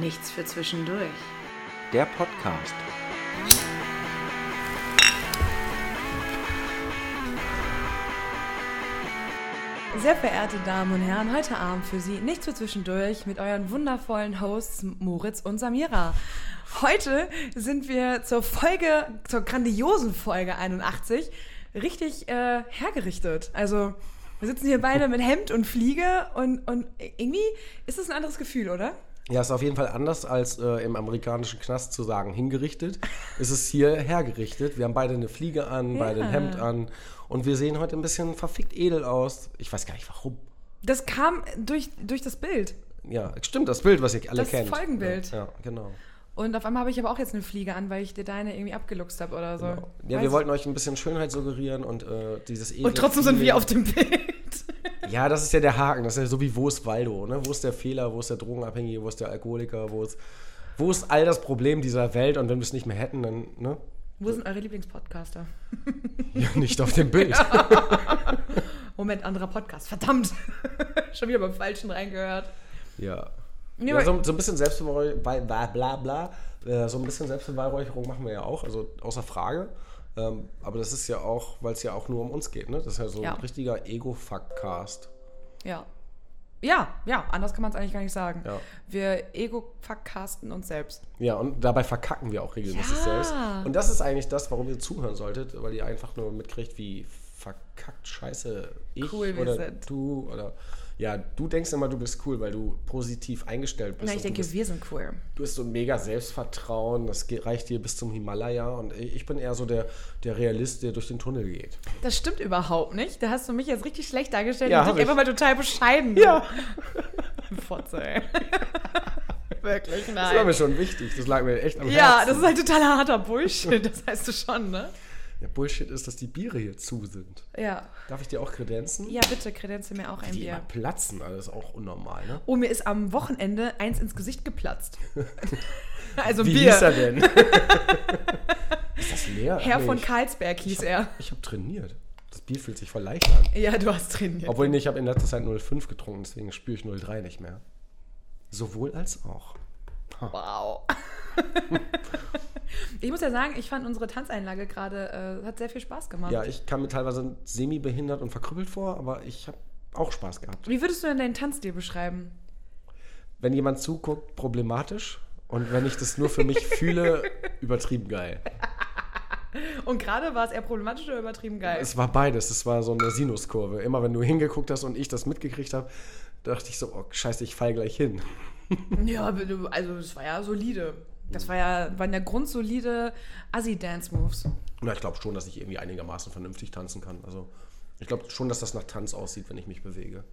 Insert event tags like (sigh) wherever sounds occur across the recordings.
Nichts für zwischendurch. Der Podcast. Sehr verehrte Damen und Herren, heute Abend für Sie nichts für zwischendurch mit euren wundervollen Hosts Moritz und Samira. Heute sind wir zur Folge, zur grandiosen Folge 81 richtig äh, hergerichtet. Also wir sitzen hier beide mit Hemd und Fliege und, und irgendwie ist es ein anderes Gefühl, oder? Ja, ist auf jeden Fall anders als äh, im amerikanischen Knast zu sagen hingerichtet. ist es hier hergerichtet. Wir haben beide eine Fliege an, beide ein Hemd an und wir sehen heute ein bisschen verfickt edel aus. Ich weiß gar nicht warum. Das kam durch, durch das Bild. Ja, stimmt, das Bild, was ihr alle Das kennt. Folgenbild. Ja, ja genau. Und auf einmal habe ich aber auch jetzt eine Fliege an, weil ich dir deine irgendwie abgeluchst habe oder so. Ja, Weiß- wir wollten euch ein bisschen Schönheit suggerieren und äh, dieses Und trotzdem sind Feeling. wir auf dem Bild. Ja, das ist ja der Haken. Das ist ja so wie, wo ist Waldo? Ne? Wo ist der Fehler? Wo ist der Drogenabhängige? Wo ist der Alkoholiker? Wo ist, wo ist all das Problem dieser Welt? Und wenn wir es nicht mehr hätten, dann ne? Wo sind eure Lieblingspodcaster? (laughs) ja, nicht auf dem Bild. (laughs) Moment, anderer Podcast. Verdammt. (laughs) Schon wieder beim Falschen reingehört. Ja. Ja so, so ein bisschen Selbstbeweihräucherung, bla bla bla. Äh, so ein bisschen Selbstbeweihräucherung machen wir ja auch, also außer Frage. Ähm, aber das ist ja auch, weil es ja auch nur um uns geht, ne? Das ist ja so Ja. ein richtiger Ego-Fuck-Cast. Ja. Ja, ja, anders kann man es eigentlich gar nicht sagen. Ja. Wir ego-vercasten uns selbst. Ja, und dabei verkacken wir auch regelmäßig Ja. selbst. Und das ist eigentlich das, warum ihr zuhören solltet, weil ihr einfach nur mitkriegt, wie verkackt scheiße ich Cool oder sind. du oder ja, du denkst immer, du bist cool, weil du positiv eingestellt bist. Na, ich denke, bist, wir sind cool. Du hast so ein mega Selbstvertrauen, das geht, reicht dir bis zum Himalaya und ich bin eher so der, der Realist, der durch den Tunnel geht. Das stimmt überhaupt nicht. Da hast du mich jetzt richtig schlecht dargestellt. Ja, und hab dich ich. einfach mal total bescheiden. Ja. (laughs) Fotze, ey. (laughs) Wirklich, Das war nein. mir schon wichtig, das lag mir echt am Ja, Herzen. das ist halt totaler harter Bullshit. Das heißt du schon, ne? Ja, Bullshit ist, dass die Biere hier zu sind. Ja. Darf ich dir auch kredenzen? Ja, bitte, kredenze mir auch ein Die Bier. platzen, alles auch unnormal, ne? Oh, mir ist am Wochenende eins ins Gesicht geplatzt. (laughs) also ein Wie Bier. hieß er denn? (laughs) ist das leer? Herr Nee, von ich- Karlsberg hieß er. Ich habe trainiert. Das Bier fühlt sich voll leicht an. Ja, du hast trainiert. Obwohl, nee, ich habe in letzter Zeit 0,5 getrunken, deswegen spüre ich 0,3 nicht mehr. Sowohl als auch. Wow. (laughs) ich muss ja sagen, ich fand unsere Tanzeinlage gerade, äh, hat sehr viel Spaß gemacht. Ja, ich kam mir teilweise semi-behindert und verkrüppelt vor, aber ich habe auch Spaß gehabt. Wie würdest du denn deinen Tanzstil beschreiben? Wenn jemand zuguckt, problematisch. Und wenn ich das nur für mich fühle, (laughs) übertrieben geil. Und gerade war es eher problematisch oder übertrieben geil? Es war beides. Es war so eine Sinuskurve. Immer wenn du hingeguckt hast und ich das mitgekriegt habe, dachte ich so, oh scheiße, ich fall gleich hin. ja, also es war ja solide. Das war ja, waren ja grundsolide Assi-Dance-Moves. Na, ich glaube schon, dass ich irgendwie einigermaßen vernünftig tanzen kann. Also ich glaube schon, dass das nach Tanz aussieht, wenn ich mich bewege.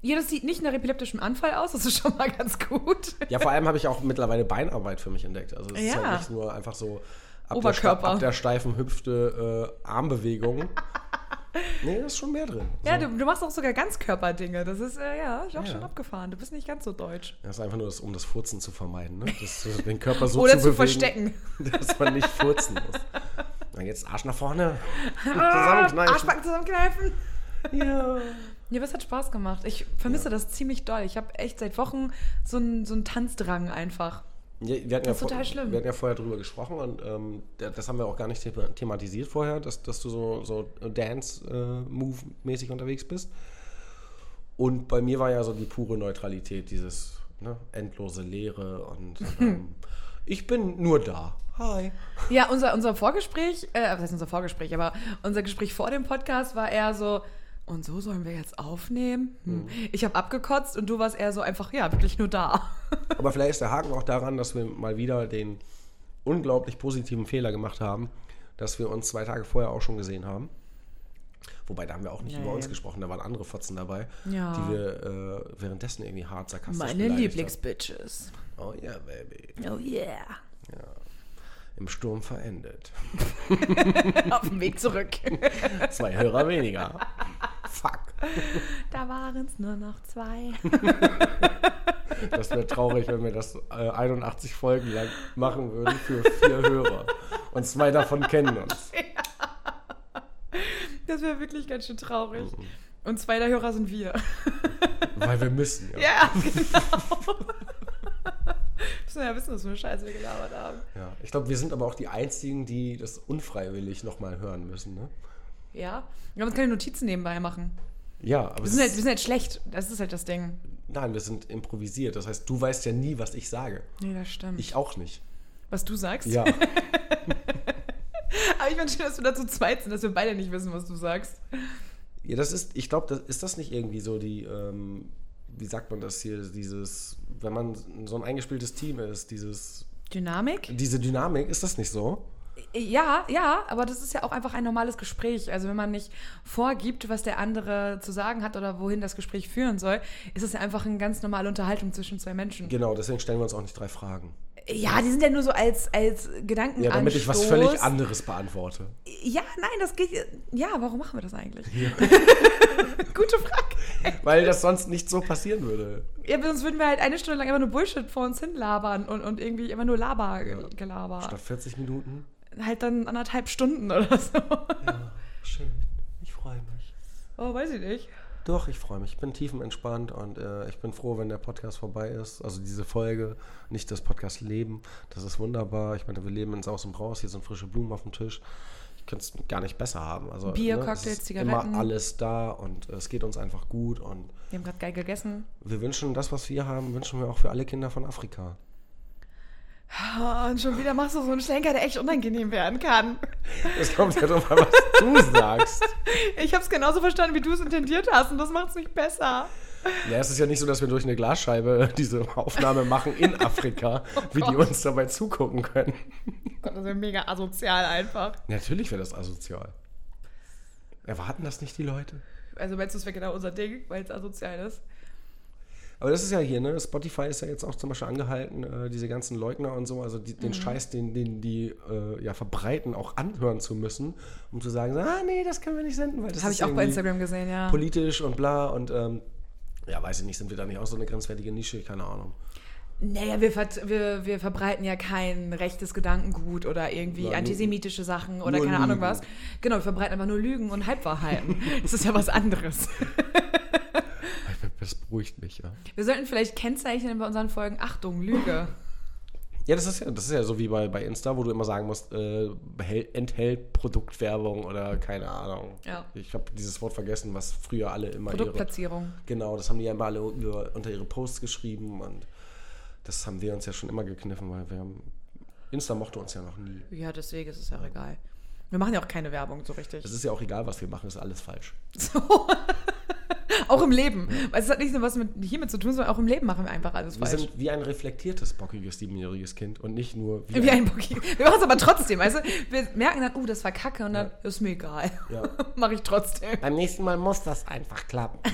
Ja, das sieht nicht nach epileptischem Anfall aus, das ist schon mal ganz gut. Ja, vor allem habe ich auch mittlerweile Beinarbeit für mich entdeckt. Also es ist Ja. halt nicht nur einfach so ab, Oberkörper. Der, ab der steifen Hüfte äh, Armbewegung. Nee, da ist schon mehr drin. Ja, So. du, du machst auch sogar Ganzkörperdinge. Das ist, äh, ja, ist auch Ja. schon abgefahren. Du bist nicht ganz so deutsch. Das ist einfach nur, das, um das Furzen zu vermeiden. Ne? Das, so den Körper so Oder zu, zu bewegen, verstecken. dass man nicht furzen muss. Na, jetzt Arsch nach vorne. Ah, Zusammenkneifen. Arschbacken zusammenkneifen. Ja. Ja, es hat Spaß gemacht. Ich vermisse das ziemlich doll. Ich habe echt seit Wochen so einen so einen Tanzdrang einfach. Ja, wir hatten Das ist ja total schlimm. Wir hatten ja vorher drüber gesprochen und ähm, da- das haben wir auch gar nicht thema- thematisiert vorher, dass, dass du so, so Dance-Move-mäßig unterwegs bist. Und bei mir war ja so die pure Neutralität, dieses ne, endlose Leere und (laughs) ähm, ich bin nur da. Hi. Ja, unser, unser Vorgespräch, äh, was heißt unser Vorgespräch, aber unser Gespräch vor dem Podcast war eher so, und so sollen wir jetzt aufnehmen? Hm. Ich habe abgekotzt und du warst eher so einfach, ja, wirklich nur da. (laughs) Aber vielleicht ist der Haken auch daran, dass wir mal wieder den unglaublich positiven Fehler gemacht haben, dass wir uns zwei Tage vorher auch schon gesehen haben. Wobei, da haben wir auch nicht Nee. über uns gesprochen, da waren andere Fotzen dabei, Ja. die wir äh, währenddessen irgendwie hart sarkastisch Meine Lieblingsbitches. Oh ja, Baby. Oh yeah. Im Sturm verendet. (laughs) Auf dem Weg zurück. (laughs) Zwei Hörer weniger. Fuck. (laughs) da waren es nur noch zwei. (laughs) Das wäre traurig, wenn wir das äh, 81 Folgen lang machen würden für vier Hörer. Und zwei davon kennen uns. (laughs) Das wäre wirklich ganz schön traurig. Mhm. Und zwei der Hörer sind wir. Weil wir müssen. Ja. Ja, genau. Müssen wir ja wissen, was für eine Scheiße wir gelabert haben. Ja, ich glaube, wir sind aber auch die Einzigen, die das unfreiwillig nochmal hören müssen. Ne? Ja. Wir haben uns keine Notizen nebenbei machen. Ja, aber Wir sind, halt, wir sind halt schlecht. Das ist halt das Ding. nein, wir sind improvisiert. Das heißt, du weißt ja nie, was ich sage. Nee, das stimmt. Ich auch nicht. was du sagst? Ja, (laughs) Aber ich finde schön, dass wir da zu zweit sind, dass wir beide nicht wissen, was du sagst. ja das ist, ich glaube, das, ist das nicht irgendwie so die, ähm, wie sagt man das hier, dieses, wenn man so ein eingespieltes Team ist, dieses, Dynamik? diese Dynamik, ist das nicht so? Ja, ja, aber das ist ja auch einfach ein normales Gespräch. Also wenn man nicht vorgibt, was der andere zu sagen hat oder wohin das Gespräch führen soll, ist es ja einfach eine ganz normale Unterhaltung zwischen zwei Menschen. Genau, deswegen stellen wir uns auch nicht drei Fragen. Ja, die sind ja nur so als, als Gedankenanstoß. Ja, damit ich was völlig anderes beantworte. Ja, nein, das geht. Ja, warum machen wir das eigentlich? (laughs) Gute Frage. Weil das sonst nicht so passieren würde. Ja, sonst würden wir halt eine Stunde lang immer nur Bullshit vor uns hin labern und, und irgendwie immer nur Laber gelabert. Statt 40 Minuten. Halt dann anderthalb Stunden oder so. Ja, schön. Ich freue mich. Oh, weiß ich nicht. Doch, ich freue mich. Ich bin tiefenentspannt und äh, ich bin froh, wenn der Podcast vorbei ist. Also diese Folge, nicht das Podcast Leben. Das ist wunderbar. Ich meine, wir leben ins Aus und Raus. Hier sind frische Blumen auf dem Tisch. Ich könnte es gar nicht besser haben. Also, Bier, es Cocktails, Zigaretten. Immer alles da und äh, es geht uns einfach gut. Und Wir haben gerade geil gegessen. wir wünschen das, was wir haben, wünschen wir auch für alle Kinder von Afrika. Oh, und schon wieder machst du so einen Schlenker, der echt unangenehm werden kann. Es kommt ja drauf an, was du (laughs) sagst. Ich habe es genauso verstanden, wie du es intendiert hast und das macht es nicht besser. Ja, es ist ja nicht so, dass wir durch eine Glasscheibe diese Aufnahme machen in Afrika, (laughs) wie die uns dabei zugucken können. Gott, das ist ja mega asozial einfach. Natürlich wäre das asozial. Erwarten das nicht die Leute? Also meinst du, es wäre genau unser Ding, weil es asozial ist? Aber das ist ja hier, ne? Spotify ist ja jetzt auch zum Beispiel angehalten, äh, diese ganzen Leugner und so, also die, Mhm. den Scheiß, den, den die äh, ja verbreiten, auch anhören zu müssen, um zu sagen, so, ah nee, das können wir nicht senden, weil das Das habe ich auch bei Instagram gesehen, ja. politisch und bla und ähm, ja, weiß ich nicht, sind wir da nicht auch so eine grenzwertige Nische? Keine Ahnung. Naja, wir, vert- wir, wir verbreiten ja kein rechtes Gedankengut oder irgendwie nur- antisemitische Sachen oder keine Ahnung Lügen. was. Genau, wir verbreiten einfach nur Lügen und Halbwahrheiten. (laughs) das ist ja was anderes. (laughs) Das beruhigt mich, ja. Wir sollten vielleicht kennzeichnen bei unseren Folgen, Achtung, Lüge. Ja, das ist ja, das ist ja so wie bei, bei Insta, wo du immer sagen musst, äh, enthält Produktwerbung oder keine Ahnung. Ja. Ich habe dieses Wort vergessen, was früher alle immer ihre. Produktplatzierung. Genau, das haben die ja immer alle über, unter ihre Posts geschrieben und das haben wir uns ja schon immer gekniffen, weil wir haben. Insta mochte uns ja noch nie. Ja, deswegen ist es ja auch egal. Wir machen ja auch keine Werbung so richtig. Es ist ja auch egal, was wir machen, ist alles falsch. (laughs) So. (laughs) auch im Leben. Weil es hat nicht nur was mit hiermit zu tun, sondern auch im Leben machen wir einfach alles Wir falsch. sind wie ein reflektiertes, bockiges, siebenjähriges Kind und nicht nur wie, Wie ein Bookie. Wir machen es aber trotzdem. Also wir merken dann, uh, das war kacke und dann ist mir egal. Ja. (laughs) Mache ich trotzdem. Beim nächsten Mal muss das einfach klappen. (laughs)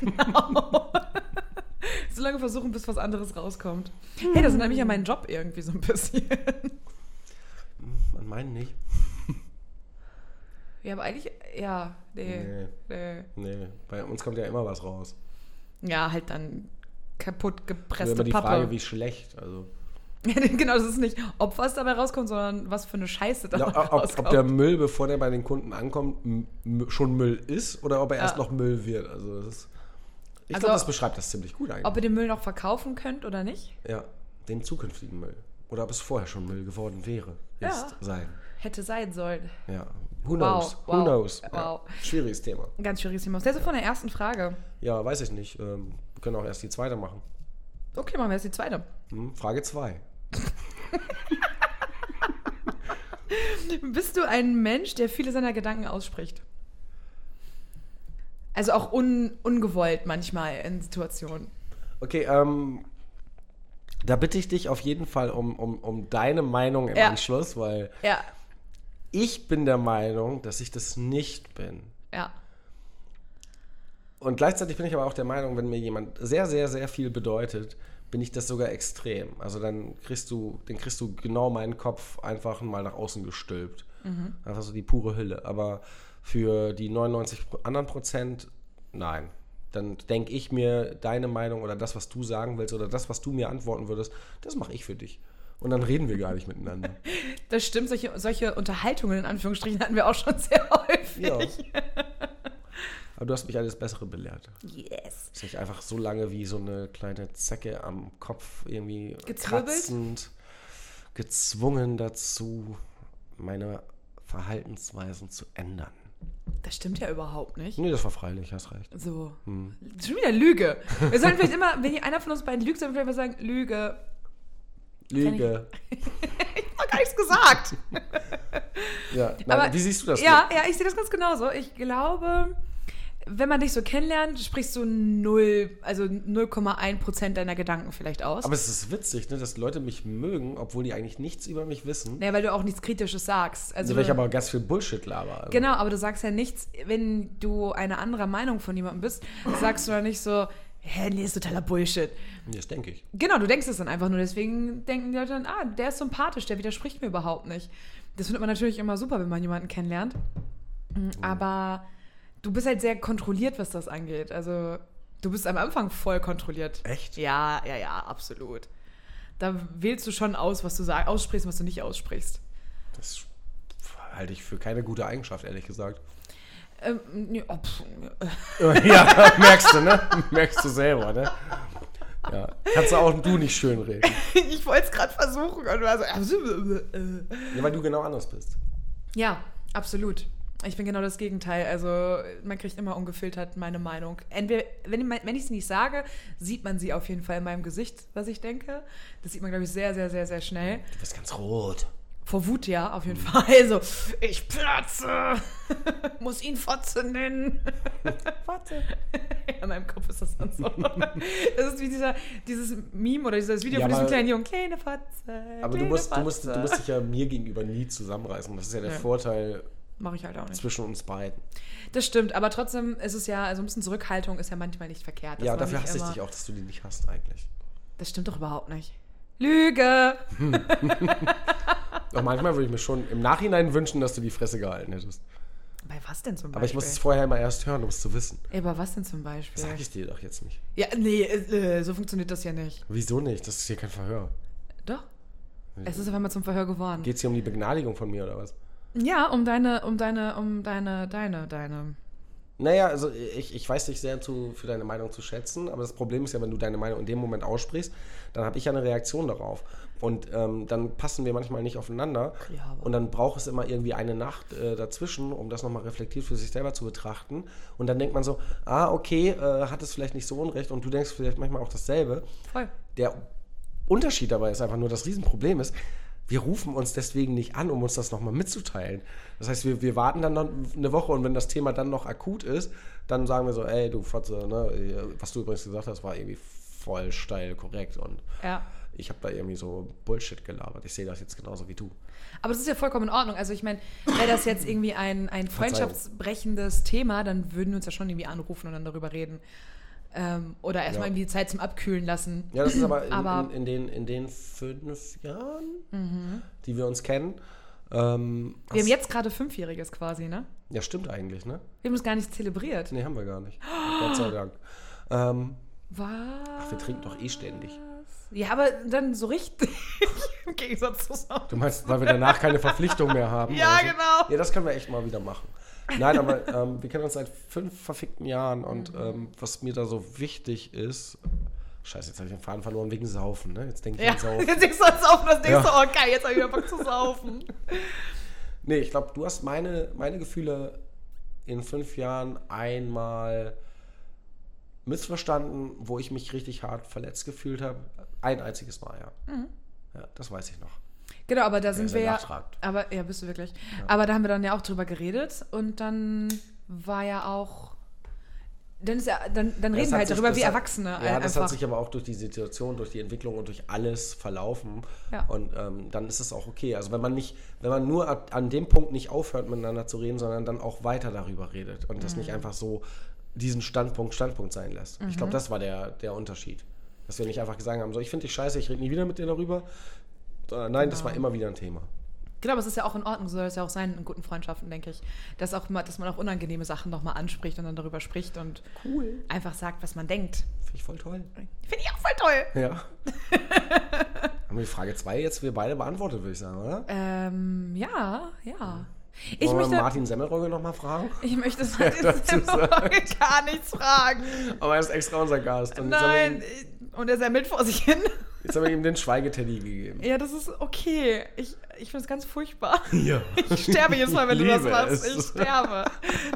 Genau. so lange versuchen, bis was anderes rauskommt. Hey, das ist nämlich ja mein Job irgendwie so ein bisschen. Man meint nicht. Ja, aber eigentlich, ja, nee. nee. Nee, bei uns kommt ja immer was raus. Ja, halt dann kaputt gepresste immer die Pappe. Frage, wie schlecht. Also, (laughs) genau, das ist nicht, ob was dabei rauskommt, sondern was für eine Scheiße dabei ja, (laughs) ob, rauskommt. ob der Müll, bevor der bei den Kunden ankommt, schon Müll ist oder ob er erst Ja. noch Müll wird. Also, das ist, ich Also, glaube, das beschreibt das ziemlich gut eigentlich. ob ihr den Müll noch verkaufen könnt oder nicht, ja, den zukünftigen Müll. Oder ob es vorher schon Müll geworden wäre. Ja. Ist, sein. hätte sein sollen. Ja. Who Wow, knows? Who wow, knows? wow. Ja. Schwieriges Thema. Ganz schwieriges Thema. Was hältst du von der ersten Frage? Ja, weiß ich nicht. Ähm, wir können auch erst die zweite machen. Okay, machen wir jetzt die zweite. Hm? Frage 2. (laughs) Bist du ein Mensch, der viele seiner Gedanken ausspricht? Also auch un, ungewollt manchmal in Situationen. Okay, ähm, da bitte ich dich auf jeden Fall um, um, um deine Meinung im Ja. Anschluss, weil Ja, ich bin der Meinung, dass ich das nicht bin. ja. Und gleichzeitig bin ich aber auch der Meinung, wenn mir jemand sehr, sehr, sehr viel bedeutet, bin ich das sogar extrem. Also dann kriegst du, dann kriegst du genau meinen Kopf einfach mal nach außen gestülpt. Einfach so die pure Hülle. Aber für die 99 Pro- anderen Prozent, nein. Dann denke ich mir, deine Meinung oder das, was du sagen willst oder das, was du mir antworten würdest, das mache ich für dich. Und dann reden wir gar nicht miteinander. (laughs) Das stimmt, solche, solche Unterhaltungen in Anführungsstrichen hatten wir auch schon sehr häufig. Ja. (laughs) Aber du hast mich alles Bessere belehrt. Yes. Dass ich einfach so lange wie so eine kleine Zecke am Kopf irgendwie Gezwirbelt? kratzend, gezwungen dazu, meine Verhaltensweisen zu ändern. Das stimmt ja überhaupt nicht. Nee, das war freilich, hast recht. So. Hm. Schon wieder Lüge. Wir sollten vielleicht immer, wenn einer von uns beiden lügt, sollten wir vielleicht mal sagen, Lüge. Lüge. (laughs) Ich hab gar nichts gesagt. Ja, nein, Aber- wie siehst du das? Ja, ja, ich sehe das ganz genauso. Ich glaube, wenn man dich so kennenlernt, sprichst du null, also 0,1 Prozent deiner Gedanken vielleicht aus. Aber es ist witzig, ne, dass Leute mich mögen, obwohl die eigentlich nichts über mich wissen. naja, weil du auch nichts Kritisches sagst. Also, Also, weil ich aber ganz viel Bullshit laber. Also. genau, aber du sagst ja nichts, wenn du eine andere Meinung von jemandem bist, sagst du dann nicht so, hä, nee, ist totaler Bullshit. Das denke ich. Genau, du denkst es dann einfach nur. Deswegen denken die Leute dann, ah, der ist sympathisch, der widerspricht mir überhaupt nicht. Das findet man natürlich immer super, wenn man jemanden kennenlernt. Mm, Aber du bist halt sehr kontrolliert, was das angeht. Also du bist am Anfang voll kontrolliert. Echt? Ja, ja, ja, absolut. Da wählst du schon aus, was du sag, aussprichst und was du nicht aussprichst. Das halte ich für keine gute Eigenschaft, ehrlich gesagt. Ähm, oh, (laughs) ja, merkst du, ne? Merkst du selber, ne? Ja. Kannst du auch du nicht schön reden. (laughs) ich wollte es gerade versuchen und war so, äh. Ja, weil du genau anders bist. Ja, absolut. Ich bin genau das Gegenteil. Also man kriegt immer ungefiltert meine Meinung. Entweder, wenn, wenn ich sie nicht sage, sieht man sie auf jeden Fall in meinem Gesicht, was ich denke. Das sieht man, glaube ich, sehr, sehr, sehr, sehr schnell. Du bist ganz rot. Vor Wut ja, auf jeden Fall. Also, ich platze. (laughs) Muss ihn Fotze nennen. (laughs) Warte. In meinem Kopf ist das dann so. Das ist wie dieser, dieses Meme oder dieses Video Ja, von diesem kleinen Jungen. Kleine Fotze. Aber du kleine musst, du, musst, Fotze. du musst dich ja mir gegenüber nie zusammenreißen. Das ist ja der Ja. Vorteil Mach ich halt auch nicht. zwischen uns beiden. Das stimmt, aber trotzdem ist es ja, also ein bisschen Zurückhaltung ist ja manchmal nicht verkehrt. ja, dafür hasse ich dich auch, dass du die nicht hast eigentlich. Das stimmt doch überhaupt nicht. Lüge! Auch manchmal würde ich mir schon im Nachhinein wünschen, dass du die Fresse gehalten hättest. Bei was denn zum Beispiel? Aber ich muss es vorher immer erst hören, um es zu wissen. Ey, bei was denn zum Beispiel? Sag ich dir doch jetzt nicht. Ja, nee, äh, so funktioniert das ja nicht. Wieso nicht? Das ist hier kein Verhör. Doch. Es ist auf einmal zum Verhör geworden. Geht es hier um die Begnadigung von mir oder was? Ja, um deine, um deine, um deine, deine, deine. Naja, also ich, ich weiß dich sehr zu, für deine Meinung zu schätzen, aber das Problem ist ja, wenn du deine Meinung in dem Moment aussprichst, dann habe ich ja eine Reaktion darauf. Und ähm, dann passen wir manchmal nicht aufeinander. Ja, und dann braucht es immer irgendwie eine Nacht äh, dazwischen, um das nochmal reflektiert für sich selber zu betrachten. Und dann denkt man so, ah, okay, äh, hat es vielleicht nicht so unrecht und du denkst vielleicht manchmal auch dasselbe. Voll. Der Unterschied dabei ist einfach nur, das Riesenproblem ist, wir rufen uns deswegen nicht an, um uns das nochmal mitzuteilen. Das heißt, wir, wir warten dann noch eine Woche und wenn das Thema dann noch akut ist, dann sagen wir so, ey, du Fotze, ne, was du übrigens gesagt hast, war irgendwie voll steil korrekt und Ja. ich habe da irgendwie so Bullshit gelabert. Ich sehe das jetzt genauso wie du. Aber das ist ja vollkommen in Ordnung. Also ich meine, wäre das jetzt irgendwie ein, ein freundschaftsbrechendes Thema, dann würden wir uns ja schon irgendwie anrufen und dann darüber reden. Ähm, oder erstmal Ja. irgendwie die Zeit zum Abkühlen lassen. Ja, das ist aber in, (clears throat) Aber- in, in, den, in den fünf Jahren, die wir uns kennen. Ähm, Wir haben jetzt gerade Fünfjähriges quasi, ne? Ja, stimmt eigentlich, ne? Wir haben es gar nicht zelebriert. Nee, haben wir gar nicht. Gott sei Dank. Ähm, Was? ach, wir trinken doch eh ständig. Ja, aber dann so richtig (laughs) im Gegensatz zu Sound. Du meinst, weil wir danach keine Verpflichtung mehr haben? Ja, oder so? genau. Ja, das können wir echt mal wieder machen. Nein, aber (laughs) ähm, wir kennen uns seit fünf verfickten Jahren und Mhm. ähm, was mir da so wichtig ist. Scheiße, jetzt habe ich den Faden verloren wegen Saufen, ne? Jetzt denke ich Ja, an Saufen. (laughs) jetzt denkst du ans Saufen, das denkst Ja. du, oh geil, jetzt habe ich wieder Bock zu saufen. (laughs) Nee, ich glaube, du hast meine, meine Gefühle in fünf Jahren einmal missverstanden, wo ich mich richtig hart verletzt gefühlt habe. Ein einziges Mal, ja. Mhm. Ja, das weiß ich noch. Genau, aber da sind wir ja. nachtragend. Aber ja, bist du wirklich. Aber da haben wir dann ja auch drüber geredet und dann war ja auch. Dann, ist ja, dann, dann Das reden wir hat halt sich- darüber, das wie hat- Erwachsene Ja, ein- das einfach. hat sich aber auch durch die Situation, durch die Entwicklung und durch alles verlaufen. Ja. Und ähm, dann ist es auch okay. Also wenn man nicht, wenn man nur ab, an dem Punkt nicht aufhört, miteinander zu reden, sondern dann auch weiter darüber redet und das Mhm. nicht einfach so diesen Standpunkt Standpunkt sein lässt. Ich glaube, das war der, der Unterschied. Dass wir nicht einfach gesagt haben, so ich finde dich scheiße, ich rede nie wieder mit dir darüber. Sondern nein, das war immer wieder ein Thema. Genau, aber es ist ja auch in Ordnung, so soll es ja auch sein in guten Freundschaften, denke ich. Dass, auch mal, dass man auch unangenehme Sachen nochmal anspricht und dann darüber spricht und Cool. einfach sagt, was man denkt. Finde ich voll toll. Finde ich auch voll toll. Ja. (laughs) haben wir die Frage 2 jetzt wir beide beantwortet, würde ich sagen, oder? Ähm, ja, ja. Ich Wollen möchte, wir Martin Semmelrogge nochmal fragen? ich möchte (laughs) Martin dazu Semmelrogge gar nichts fragen. Aber er ist extra unser Gast. Und Nein, und er semmelt vor sich hin. Jetzt haben wir ihm den Schweigeteddy gegeben. Ja, das ist okay. Ich, ich finde es ganz furchtbar. (laughs) Ja. Ich sterbe jedes Mal, wenn du das machst. es. Ich sterbe.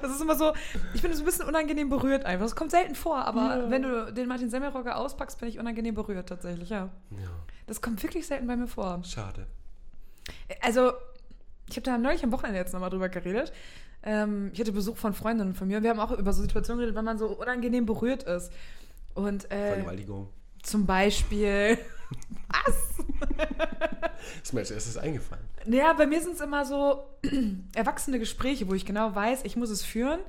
Das ist immer so, ich bin so ein bisschen unangenehm berührt einfach. Das kommt selten vor, aber Ja. wenn du den Martin Semmelrogge auspackst, bin ich unangenehm berührt tatsächlich, ja. ja. Das kommt wirklich selten bei mir vor. Schade. Also, ich habe da neulich am Wochenende jetzt nochmal drüber geredet. Ähm, ich hatte Besuch von Freundinnen von mir. Wir haben auch über so Situationen geredet, wenn man so unangenehm berührt ist. Und äh, Vergewaltigung. Zum Beispiel. (laughs) Was? Ist mir als erstes eingefallen. Ja, bei mir sind es immer so (clears throat) erwachsene Gespräche, wo ich genau weiß, ich muss es führen,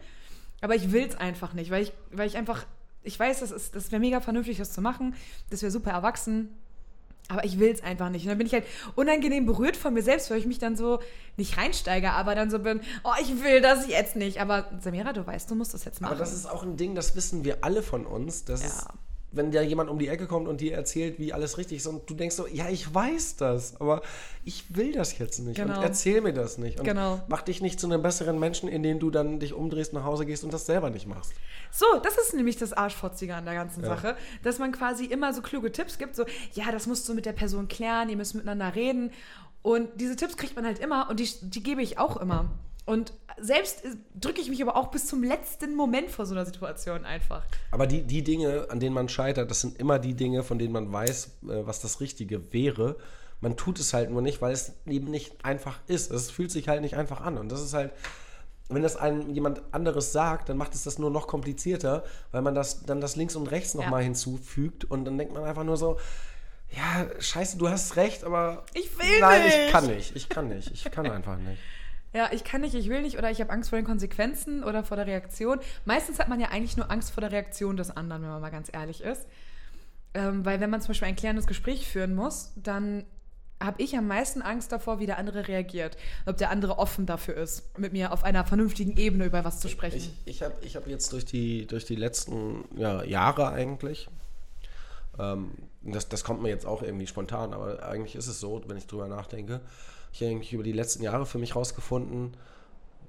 aber ich will es einfach nicht, weil ich, weil ich einfach, ich weiß, das, ist- das wäre mega vernünftig, das zu machen, das wäre super erwachsen, aber ich will es einfach nicht. Und dann bin ich halt unangenehm berührt von mir selbst, weil ich mich dann so nicht reinsteige, aber dann so bin, oh, ich will das jetzt nicht. Aber Samira, du weißt, du musst das jetzt machen. Aber das ist auch ein Ding, das wissen wir alle von uns. Das Ja. Wenn da jemand um die Ecke kommt und dir erzählt, wie alles richtig ist und du denkst so, ja, ich weiß das, aber ich will das jetzt nicht Genau. und erzähl mir das nicht. Und Genau. mach dich nicht zu einem besseren Menschen, indem du dann dich umdrehst, nach Hause gehst und das selber nicht machst. So, das ist nämlich das Arschfotzige an der ganzen Ja. Sache, dass man quasi immer so kluge Tipps gibt, so, ja, das musst du mit der Person klären, ihr müsst miteinander reden. Und diese Tipps kriegt man halt immer und die, die gebe ich auch immer. Und selbst äh, drücke ich mich aber auch bis zum letzten Moment vor so einer Situation einfach. Aber die, die Dinge, an denen man scheitert, das sind immer die Dinge, von denen man weiß, äh, was das Richtige wäre. Man tut es halt nur nicht, weil es eben nicht einfach ist. Es fühlt sich halt nicht einfach an. Und das ist halt, wenn das einem jemand anderes sagt, dann macht es das nur noch komplizierter, weil man das dann das links und rechts nochmal Ja. hinzufügt. Und dann denkt man einfach nur so, ja, scheiße, du hast recht, aber Ich will nein, nicht. ich kann nicht. Ich kann nicht. Ich kann einfach nicht. Ja, ich kann nicht, ich will nicht oder ich habe Angst vor den Konsequenzen oder vor der Reaktion. Meistens hat man ja eigentlich nur Angst vor der Reaktion des anderen, wenn man mal ganz ehrlich ist. Ähm, weil wenn man zum Beispiel ein klärendes Gespräch führen muss, dann habe ich am meisten Angst davor, wie der andere reagiert. Ob der andere offen dafür ist, mit mir auf einer vernünftigen Ebene über was zu sprechen. Ich, ich habe ich hab jetzt durch die, durch die letzten ja, Jahre eigentlich, ähm, das, das kommt mir jetzt auch irgendwie spontan, aber eigentlich ist es so, wenn ich drüber nachdenke, ich habe eigentlich über die letzten Jahre für mich rausgefunden,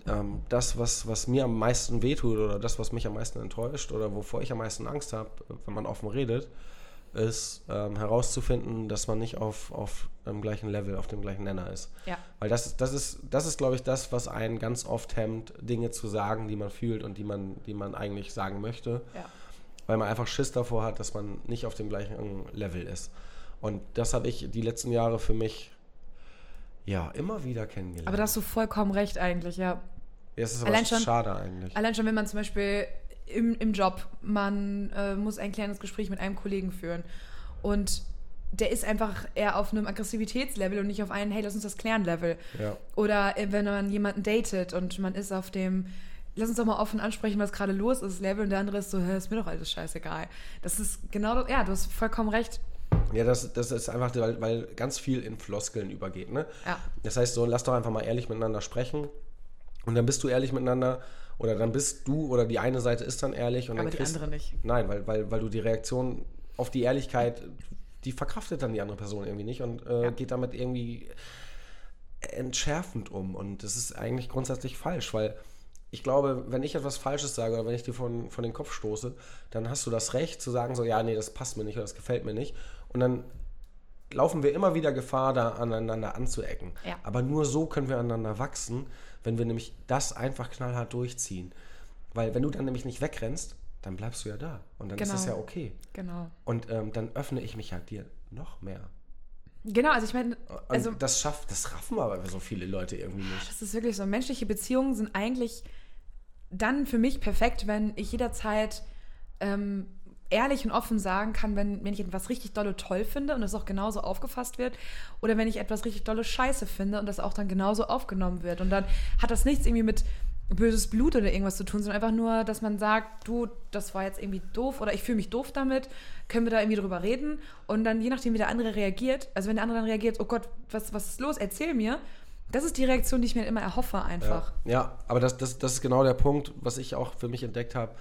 ähm, das, was, was mir am meisten wehtut oder das, was mich am meisten enttäuscht oder wovor ich am meisten Angst habe, wenn man offen redet, ist ähm, herauszufinden, dass man nicht auf, auf dem gleichen Level, auf dem gleichen Nenner ist. ja. Weil das, ist- das ist, das ist, glaube ich, das, was einen ganz oft hemmt, Dinge zu sagen, die man fühlt und die man, die man eigentlich sagen möchte. Ja. Weil man einfach Schiss davor hat, dass man nicht auf dem gleichen Level ist. Und das habe ich die letzten Jahre für mich ja immer wieder kennengelernt. Aber da hast du vollkommen recht eigentlich, ja. ja, es ist aber allein schon- schade eigentlich. Allein schon, wenn man zum Beispiel im, im Job, man äh, muss ein kleines Gespräch mit einem Kollegen führen und der ist einfach eher auf einem Aggressivitätslevel und nicht auf einem, hey, lass uns das klären Level. Ja. Oder äh, wenn man jemanden datet und man ist auf dem, lass uns doch mal offen ansprechen, was gerade los ist, Level und der andere ist so, ist mir doch alles scheißegal. Das ist genau das, ja, du hast vollkommen recht. Ja, das, das ist einfach, weil, weil ganz viel in Floskeln übergeht. Ne? Ja. Das heißt, so, lass doch einfach mal ehrlich miteinander sprechen. Und dann bist du ehrlich miteinander. Oder dann bist du oder die eine Seite ist dann ehrlich. Und Aber dann die kriegst, andere nicht. Nein, weil, weil, weil du die Reaktion auf die Ehrlichkeit, die verkraftet dann die andere Person irgendwie nicht und äh, Ja. geht damit irgendwie entschärfend um. Und das ist eigentlich grundsätzlich falsch, weil ich glaube, wenn ich etwas Falsches sage oder wenn ich dir von, von den Kopf stoße, dann hast du das Recht zu sagen, so, ja, nee, das passt mir nicht oder das gefällt mir nicht. Und dann laufen wir immer wieder Gefahr, da aneinander anzuecken. Ja. Aber nur so können wir aneinander wachsen, wenn wir nämlich das einfach knallhart durchziehen. Weil wenn du dann nämlich nicht wegrennst, dann bleibst du ja da. Und dann Genau. ist das ja okay. Genau. Und ähm, dann öffne ich mich halt dir noch mehr. Genau, also ich meine, Und also das schafft, das raffen aber so viele Leute irgendwie nicht. Das ist wirklich so. Menschliche Beziehungen sind eigentlich dann für mich perfekt, wenn ich jederzeit ähm, ehrlich und offen sagen kann, wenn, wenn ich etwas richtig dolle toll finde und das auch genauso aufgefasst wird oder wenn ich etwas richtig dolle scheiße finde und das auch dann genauso aufgenommen wird. Und dann hat das nichts irgendwie mit böses Blut oder irgendwas zu tun, sondern einfach nur, dass man sagt, du, das war jetzt irgendwie doof oder ich fühle mich doof damit, können wir da irgendwie drüber reden und dann je nachdem, wie der andere reagiert, also wenn der andere dann reagiert, oh Gott, was, was ist los, erzähl mir, das ist die Reaktion, die ich mir immer erhoffe einfach. Ja, ja aber das, das, das ist genau der Punkt, was ich auch für mich entdeckt habe.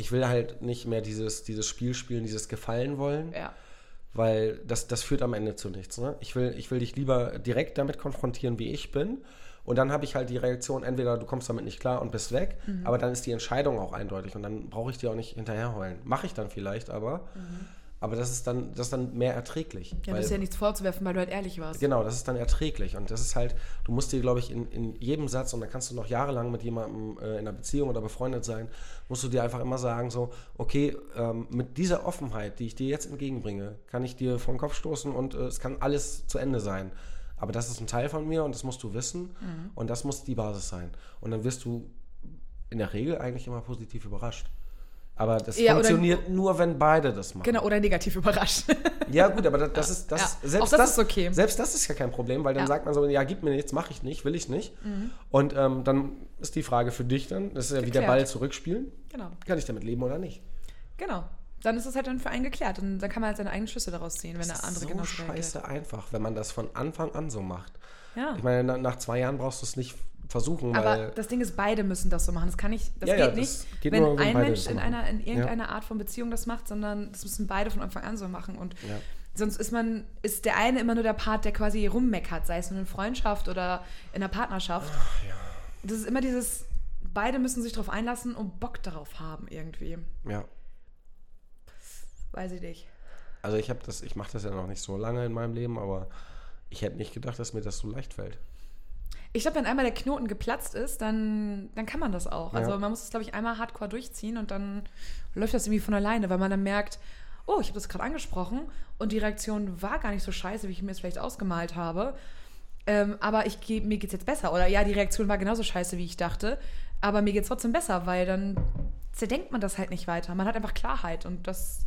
Ich will halt nicht mehr dieses, dieses Spiel spielen, dieses Gefallen wollen, Ja. weil das, das führt am Ende zu nichts. Ne? Ich, will, ich will dich lieber direkt damit konfrontieren, wie ich bin. Und dann habe ich halt die Reaktion, entweder du kommst damit nicht klar und bist weg, Mhm. aber dann ist die Entscheidung auch eindeutig und dann brauche ich dir auch nicht hinterher heulen. Mache ich dann vielleicht, aber, Mhm. Aber das ist dann, das ist dann mehr erträglich. Ja, das ist ja nichts vorzuwerfen, weil du halt ehrlich warst. Genau, das ist dann erträglich. Und das ist halt, du musst dir, glaube ich, in, in jedem Satz, und da kannst du noch jahrelang mit jemandem äh, in einer Beziehung oder befreundet sein, musst du dir einfach immer sagen, so, okay, ähm, mit dieser Offenheit, die ich dir jetzt entgegenbringe, kann ich dir den Kopf stoßen und äh, es kann alles zu Ende sein. Aber das ist ein Teil von mir und das musst du wissen und das muss die Basis sein. Und dann wirst du in der Regel eigentlich immer positiv überrascht. Aber das Ja, oder- funktioniert nur, wenn beide das machen. Genau, oder negativ überrascht. (laughs) Ja, gut, aber das, das ist das, Ja, selbst auch das ist okay. Selbst das ist ja kein Problem, weil dann Ja. sagt man so, ja, gib mir nichts, mache ich nicht, will ich nicht. Und ähm, dann ist die Frage für dich dann, das ist ja wie der Geklärt. Ball zurückspielen, genau. kann ich damit leben oder nicht? Genau. Dann ist es halt dann für einen geklärt. Und dann kann man halt seine eigenen Schlüsse daraus ziehen, wenn der Das andere ist so genauso reagiert. scheiße einfach, wenn man das von Anfang an so macht. Ja. Ich meine, na, nach zwei Jahren brauchst du es nicht versuchen, Aber das Ding ist, beide müssen das so machen. Das kann nicht, das Ja, geht ja, nicht, das geht wenn ein Mensch in einer, in irgendeiner Art von Beziehung das macht, sondern das müssen beide von Anfang an so machen. Und Ja. sonst ist man, ist der eine immer nur der Part, der quasi rummeckert, sei es nur in Freundschaft oder in einer Partnerschaft. Das ist immer dieses, beide müssen sich darauf einlassen und Bock darauf haben irgendwie. ja. Weiß ich nicht. Also ich habe das, ich mache das ja noch nicht so lange in meinem Leben, aber ich hätte nicht gedacht, dass mir das so leicht fällt. Ich glaube, wenn einmal der Knoten geplatzt ist, dann, dann kann man das auch. Also Ja. man muss es, glaube ich, einmal hardcore durchziehen und dann läuft das irgendwie von alleine, weil man dann merkt, oh, ich habe das gerade angesprochen und die Reaktion war gar nicht so scheiße, wie ich mir es vielleicht ausgemalt habe. Ähm, aber ich geh, mir geht's jetzt besser. Oder ja, die Reaktion war genauso scheiße, wie ich dachte. Aber mir geht's trotzdem besser, weil dann zerdenkt man das halt nicht weiter. Man hat einfach Klarheit und das.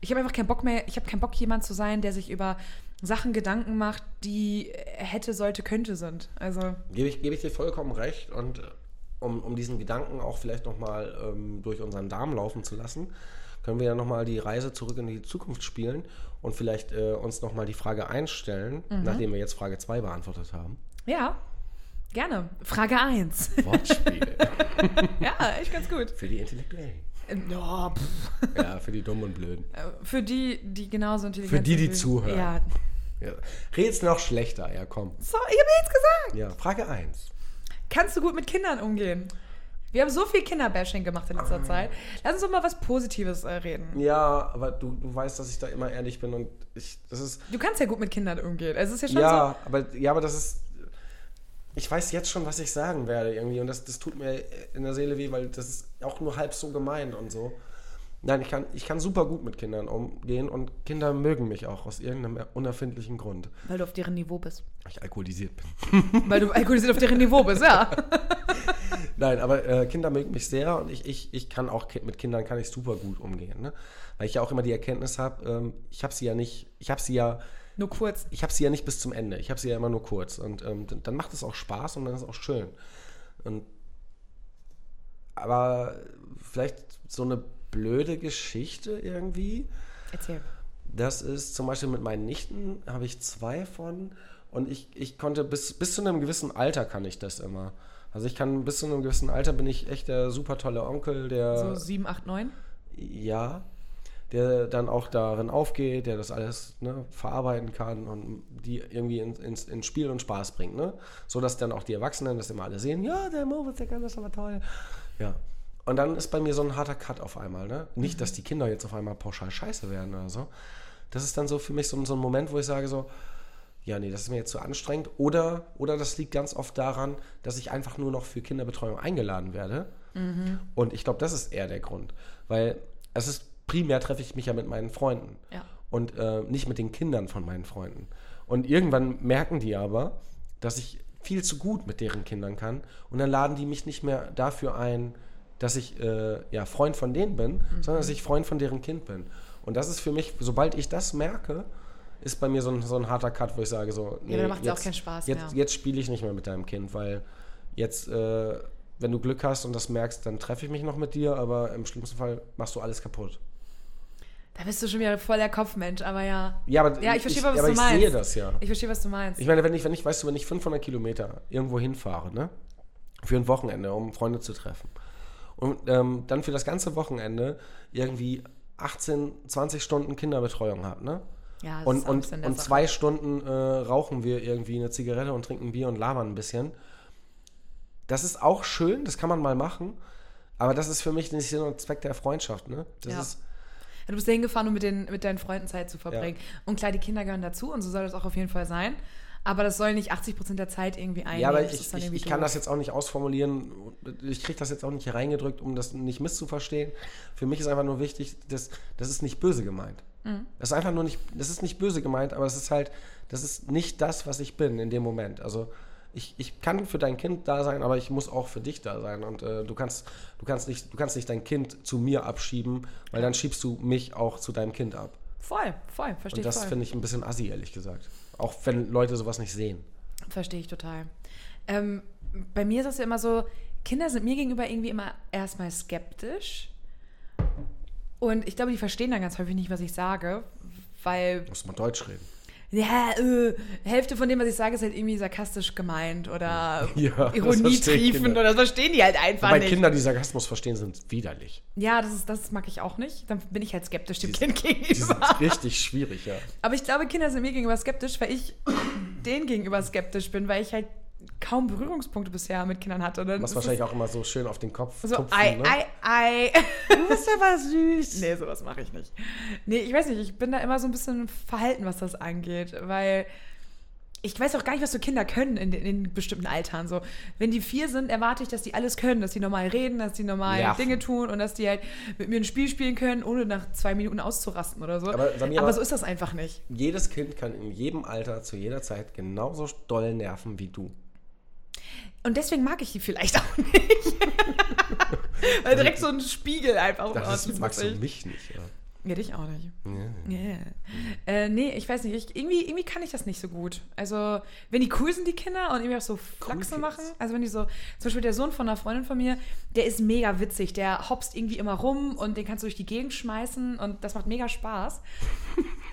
Ich habe einfach keinen Bock mehr, ich habe keinen Bock, jemand zu sein, der sich über Sachen Gedanken macht, die hätte, sollte, könnte sind. Also. Gebe ich, gebe ich dir vollkommen recht und äh, um, um diesen Gedanken auch vielleicht nochmal ähm, durch unseren Darm laufen zu lassen, können wir ja nochmal die Reise zurück in die Zukunft spielen und vielleicht äh, uns nochmal die Frage einstellen, Mhm. nachdem wir jetzt Frage 2 beantwortet haben. Ja, gerne. Frage 1. (laughs) Wortspiele ja, echt ganz gut. für die Intellektuellen. Ja, pff. Ja, für die Dummen und Blöden. Äh, Für die, die genauso intelligent Für die, die sind zuhören. Ja. Ja. Red's noch schlechter, ja komm. So, ich habe nichts gesagt. Ja, Frage 1. Kannst du gut mit Kindern umgehen? Wir haben so viel Kinderbashing gemacht in Ah. letzter Zeit. Lass uns doch mal was Positives äh, reden. Ja, aber du, du weißt, dass ich da immer ehrlich bin und ich, das ist, Du kannst ja gut mit Kindern umgehen. Es ist ja schon Ja, aber, ja, aber das ist. Ich weiß jetzt schon, was ich sagen werde irgendwie. Und das, das tut mir in der Seele weh, weil das ist auch nur halb so gemeint und so. Nein, ich kann, ich kann super gut mit Kindern umgehen und Kinder mögen mich auch aus irgendeinem unerfindlichen Grund. weil du auf deren Niveau bist. Weil ich alkoholisiert bin. (laughs) Weil du alkoholisiert auf deren Niveau bist, ja. (laughs) Nein, aber äh, Kinder mögen mich sehr und ich, ich, ich kann auch mit Kindern kann ich super gut umgehen. Ne? Weil ich ja auch immer die Erkenntnis habe, ähm, ich habe sie ja nicht, ich habe sie ja Nur kurz. ich habe sie ja nicht bis zum Ende. Ich habe sie ja immer nur kurz. Und ähm, dann, dann macht es auch Spaß und dann ist es auch schön. Und, aber vielleicht so eine blöde Geschichte irgendwie. Erzähl. Das ist zum Beispiel mit meinen Nichten, habe ich zwei von. Und ich, ich konnte bis, bis zu einem gewissen Alter kann ich das immer. Also ich kann bis zu einem gewissen Alter bin ich echt der super tolle Onkel, der So 7, 8, 9. ja, der dann auch darin aufgeht, der das alles ne, verarbeiten kann und die irgendwie ins, ins, ins Spiel und Spaß bringt, ne? So dass dann auch die Erwachsenen das immer alle sehen, ja, der Moritz, der kann das aber toll. Ja. Und dann ist bei mir so ein harter Cut auf einmal, ne? Nicht, dass die Kinder jetzt auf einmal pauschal scheiße werden oder so. Das ist dann so für mich so, so ein Moment, wo ich sage so, ja, nee, das ist mir jetzt zu anstrengend. Oder, oder das liegt ganz oft daran, dass ich einfach nur noch für Kinderbetreuung eingeladen werde. Und ich glaube, das ist eher der Grund. Weil es ist primär treffe ich mich ja mit meinen Freunden. Ja. Und äh, nicht mit den Kindern von meinen Freunden. Und irgendwann merken die aber, dass ich viel zu gut mit deren Kindern kann. Und dann laden die mich nicht mehr dafür ein, dass ich äh, ja, Freund von denen bin, sondern dass ich Freund von deren Kind bin. Und das ist für mich, sobald ich das merke, ist bei mir so ein, so ein harter Cut, wo ich sage so, Ja, dann macht's ja auch keinen Spaß jetzt, mehr. Jetzt spiele ich nicht mehr mit deinem Kind, weil jetzt, äh, wenn du Glück hast und das merkst, dann treffe ich mich noch mit dir, aber im schlimmsten Fall machst du alles kaputt. Da bist du schon wieder voll der Kopfmensch, aber ja. Ja, aber Ja, ich verstehe, was aber du ich meinst. sehe das ja. Ich verstehe, was du meinst. Ich meine, wenn ich, wenn ich, weißt du, wenn ich 500 Kilometer irgendwo hinfahre, ne? Für ein Wochenende, um Freunde zu treffen. Und ähm, dann für das ganze Wochenende irgendwie 18, 20 Stunden Kinderbetreuung habe, ne? ja, das Und, ist und, und Sache. zwei Stunden äh, rauchen wir irgendwie eine Zigarette und trinken Bier und labern ein bisschen. das ist auch schön, das kann man mal machen, aber das ist für mich nicht Sinn und Zweck der Freundschaft, ne? Das Ja. ist, Ja, Du bist dahin gefahren, um mit, den, mit deinen Freunden Zeit zu verbringen. Und klar, die Kinder gehören dazu und so soll das auch auf jeden Fall sein. Aber das soll nicht 80 Prozent der Zeit irgendwie einnehmen. ja, aber Das ich, ich, ich kann das jetzt auch nicht ausformulieren. Ich kriege das jetzt auch nicht hier reingedrückt, um das nicht misszuverstehen. Für mich ist einfach nur wichtig, dass, das ist nicht böse gemeint. Mhm. Das ist einfach nur nicht, das ist nicht böse gemeint, aber es ist halt, das ist nicht das, was ich bin in dem Moment. Also ich, ich kann für dein Kind da sein, aber ich muss auch für dich da sein. Und äh, du kannst, du kannst nicht, du kannst nicht dein Kind zu mir abschieben, weil dann schiebst du mich auch zu deinem Kind ab. Voll, voll, verstehe Und ich das voll. finde ich ein bisschen assi, ehrlich gesagt. Auch wenn Leute sowas nicht sehen. Verstehe ich total. Ähm, bei mir ist das ja immer so, Kinder sind mir gegenüber irgendwie immer erstmal skeptisch. Und ich glaube, die verstehen dann ganz häufig nicht, was ich sage, weil Muss man Deutsch reden. Ja, äh, Hälfte von dem, was ich sage, ist halt irgendwie sarkastisch gemeint oder (laughs) Ja, ironietriefend Kinder. oder das verstehen die halt einfach Wobei nicht. Kinder, die Sarkasmus verstehen, sind widerlich. Ja, das, ist, das mag ich auch nicht. Dann bin ich halt skeptisch dem Die- Kind Die gegenüber. sind richtig schwierig, ja. Aber ich glaube, Kinder sind mir gegenüber skeptisch, weil ich (clears throat) denen gegenüber skeptisch bin, weil ich halt kaum Berührungspunkte bisher mit Kindern hatte. Dann Was wahrscheinlich auch immer so schön auf den Kopf so, tupfen, ei, ne? ei, ei. Du bist aber süß. (laughs) Nee, sowas mache ich nicht. Nee, ich weiß nicht, ich bin da immer so ein bisschen verhalten, was das angeht, weil ich weiß auch gar nicht, was so Kinder können in, den- in bestimmten Altern. So, wenn die vier sind, erwarte ich, dass die alles können, dass die normal reden, dass die normal Nerven. Dinge tun und dass die halt mit mir ein Spiel spielen können, ohne nach zwei Minuten auszurasten oder so. Aber, Samira- Aber so ist das einfach nicht. Jedes Kind kann in jedem Alter zu jeder Zeit genauso doll nerven wie du. Und deswegen mag ich die vielleicht (laughs) auch nicht. Weil direkt so ein Spiegel einfach. Das ist, magst du mich nicht. Ja. Ja, dich auch nicht. Ja. Yeah. Äh, nee, ich weiß nicht. Ich, irgendwie, irgendwie kann ich das nicht so gut. Also, wenn die cool sind, die Kinder, und irgendwie auch so Flachse Kids. machen. Also, wenn die so, zum Beispiel der Sohn von einer Freundin von mir, der ist mega witzig. Der hopst irgendwie immer rum und den kannst du durch die Gegend schmeißen und das macht mega Spaß.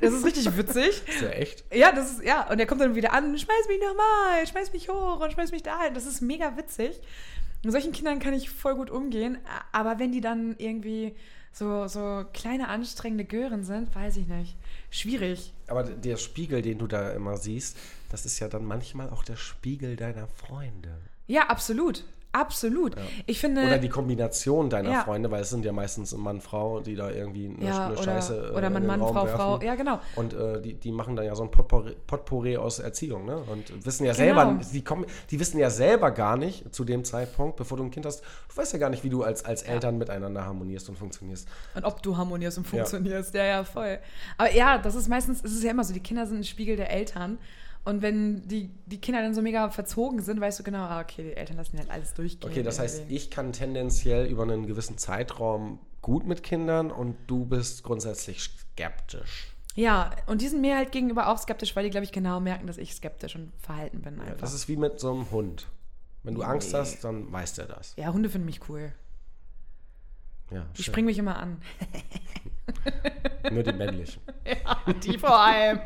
Das ist richtig witzig. Ist ja echt. Ja, das ist, ja, und der kommt dann wieder an, schmeiß mich nochmal, schmeiß mich hoch und schmeiß mich da hin. Das ist mega witzig. Mit solchen Kindern kann ich voll gut umgehen, aber wenn die dann irgendwie so, so kleine, anstrengende Gören sind, weiß ich nicht. Schwierig. Aber der Spiegel, den du da immer siehst, das ist ja dann manchmal auch der Spiegel deiner Freunde. Ja, absolut. Absolut. Ich finde. Oder die Kombination deiner Ja. Freunde, weil es sind ja meistens Mann, Frau, die da irgendwie eine, ja, eine oder, Scheiße äh, oder in Mann, den Mann, Raum Frau, werfen. Frau. Ja, genau. Und äh, die, die machen dann ja so ein Potpourri, Potpourri aus Erziehung, ne? Und wissen ja Genau. selber, die, kommen, die wissen ja selber gar nicht zu dem Zeitpunkt, bevor du ein Kind hast, du weißt ja gar nicht, wie du als, als Eltern miteinander harmonierst und funktionierst. Und ob du harmonierst und funktionierst. Ja, ja, voll. Aber ja, das ist meistens, es ist ja immer so, die Kinder sind ein Spiegel der Eltern. Und wenn die, die Kinder dann so mega verzogen sind, weißt du genau, ah, okay, die Eltern lassen halt alles durchgehen. Okay, das heißt, ich kann tendenziell über einen gewissen Zeitraum gut mit Kindern und du bist grundsätzlich skeptisch. Ja, und die sind mir halt gegenüber auch skeptisch, weil die, glaube ich, genau merken, dass ich skeptisch und verhalten bin einfach. Das ist wie mit so einem Hund. Wenn du Angst Nee. hast, dann weiß der das. ja, Hunde finden mich cool. Ja, Die springen mich immer an. (laughs) Nur die männlichen. Ja, die vor allem.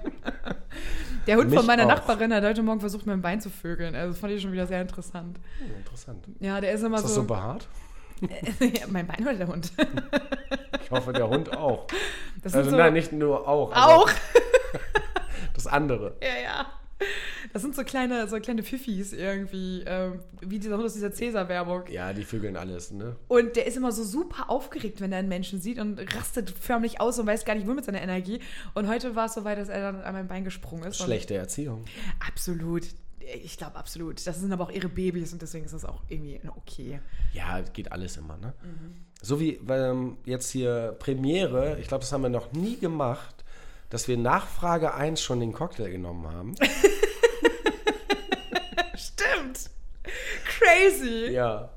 Der Hund Mich von meiner auch. Nachbarin hat heute Morgen versucht, mein Bein zu vögeln. Also das fand ich schon wieder sehr interessant. Hm, interessant. Ja, der ist immer Ist das so so. behaart? (laughs) ja, mein Bein oder der Hund? (laughs) Ich hoffe, der Hund auch. Also so, nein, nicht nur auch. auch. Das andere. Ja, ja. Das sind so kleine, so kleine Pfiffis irgendwie, ähm, wie dieser Hund aus dieser Cäsar-Werbung. Ja, die vögeln alles, ne? Und der ist immer so super aufgeregt, wenn er einen Menschen sieht und rastet förmlich aus und weiß gar nicht, wo mit seiner Energie. Und heute war es so weit, dass er dann an mein Bein gesprungen ist. Schlechte Erziehung. Absolut. Ich glaube absolut. Das sind aber auch ihre Babys und deswegen ist das auch irgendwie okay. Ja, geht alles immer, ne? Mhm. So wie ähm, jetzt hier Premiere, ich glaube, das haben wir noch nie gemacht, dass wir Nachfrage 1 schon den Cocktail genommen haben. (laughs) Stimmt. Crazy. ja.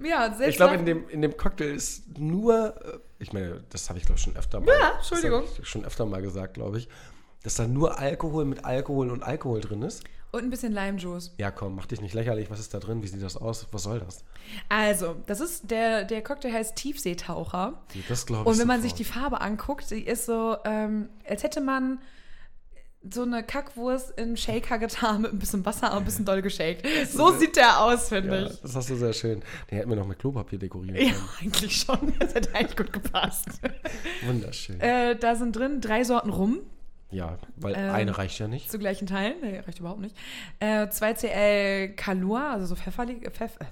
Ja, selbst Ich glaube, in dem, in dem Cocktail ist nur, äh, ich meine, das habe ich glaube schon öfter mal. Ja, Entschuldigung. Das hab ich schon öfter mal gesagt, glaube ich, dass da nur Alkohol mit Alkohol und Alkohol drin ist. und ein bisschen Lime-Juice. Ja, komm, mach dich nicht lächerlich. Was ist da drin? Wie sieht das aus? Was soll das? Also, das ist, der, der Cocktail heißt Tiefseetaucher. Das glaube ich. Und wenn man sich die Farbe anguckt, die ist so, ähm, als hätte man so eine Kackwurst in Shaker getan mit ein bisschen Wasser und ein bisschen doll geshakt. So sieht der aus, finde Ja, ich. das hast du sehr schön. Den hätten wir noch mit Klopapier dekorieren Ja, können. eigentlich schon. (laughs) Das hätte eigentlich gut gepasst. Wunderschön. äh, da sind drin drei Sorten Rum ja, weil ähm, eine reicht ja nicht. zu gleichen Teilen. Nee, reicht überhaupt nicht. Äh, 2CL Kalua, also so pfefferlich, Pfeff, äh,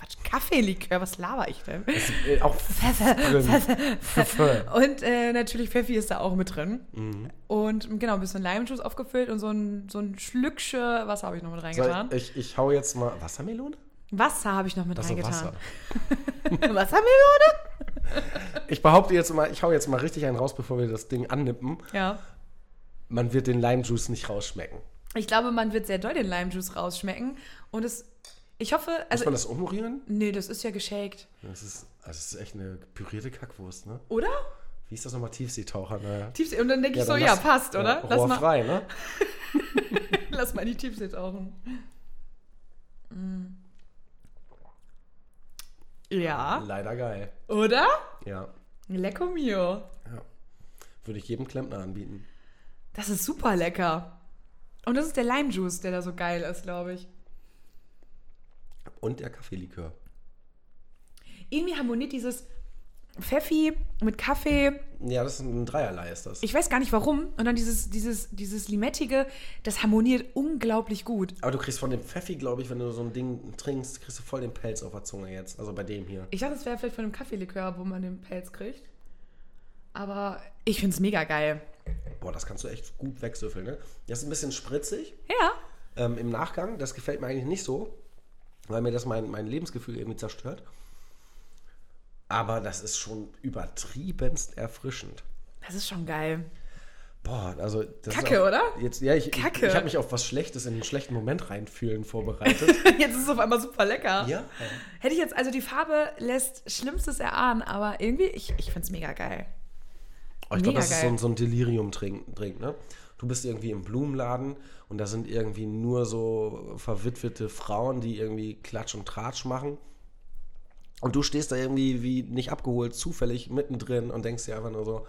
Quatsch, Kaffeelikör, was laber ich denn? Ist, äh, auch (laughs) und äh, natürlich Pfeffi ist da auch mit drin. Mhm. Und genau, ein bisschen Limejuice aufgefüllt und so ein, so ein Schlückchen Wasser habe ich noch mit So, reingetan. ich, ich hau jetzt mal. Wassermelone? Wasser habe ich noch mit Das reingetan. Wasser. (laughs) Wassermelone? (laughs) Ich behaupte jetzt mal, ich hau jetzt mal richtig einen raus, bevor wir das Ding annippen. Ja. Man wird den Limejuice nicht rausschmecken. Ich glaube, man wird sehr doll den Limejuice rausschmecken. Und es, ich hoffe, Muss also, man das umrühren? nee, das ist ja geshaked. Das ist, also das ist echt eine pürierte Kackwurst, ne? Oder? Wie ist das nochmal? Tiefseetaucher, ne? Tiefsee. Und dann denke ich so, dann ja, lass- passt, ja, oder? Lass, mal, rohrfrei, ne? (laughs) lass mal in die Tiefsee tauchen. Mm. Ja, Leider geil. oder? Ja. Lecco mio. ja. Würde ich jedem Klempner anbieten. Das ist super lecker. Und das ist der Limejuice, der da so geil ist, glaube ich. Und der Kaffeelikör. Irgendwie harmoniert dieses Pfeffi mit Kaffee. Ja, das ist ein Dreierlei, ist das. Ich weiß gar nicht warum. Und dann dieses, dieses, dieses Limettige, das harmoniert unglaublich gut. Aber du kriegst von dem Pfeffi, glaube ich, wenn du so ein Ding trinkst, kriegst du voll den Pelz auf der Zunge jetzt. Also bei dem hier. Ich dachte, es wäre vielleicht von einem Kaffeelikör, wo man den Pelz kriegt. Aber ich finde es mega geil. Boah, das kannst du echt gut wegsüffeln, ne? Das ist ein bisschen spritzig Ja. ähm, im Nachgang. Das gefällt mir eigentlich nicht so, weil mir das mein, mein Lebensgefühl irgendwie zerstört. Aber das ist schon übertriebenst erfrischend. Das ist schon geil. Boah, also. Das Kacke, auch, oder? Jetzt, ja, ich, Kacke. ich, ich habe mich auf was Schlechtes in einen schlechten Moment reinfühlen vorbereitet. (laughs) Jetzt ist es auf einmal super lecker. ja. Hätte ich jetzt, also die Farbe lässt Schlimmstes erahnen, aber irgendwie, ich, ich finde es mega geil. Oh, ich glaube, das ist so geil. ein, so ein Delirium-Drink, Drink, ne? Du bist irgendwie im Blumenladen und da sind irgendwie nur so verwitwete Frauen, die irgendwie Klatsch und Tratsch machen. Und du stehst da irgendwie wie nicht abgeholt, zufällig mittendrin und denkst dir einfach nur so,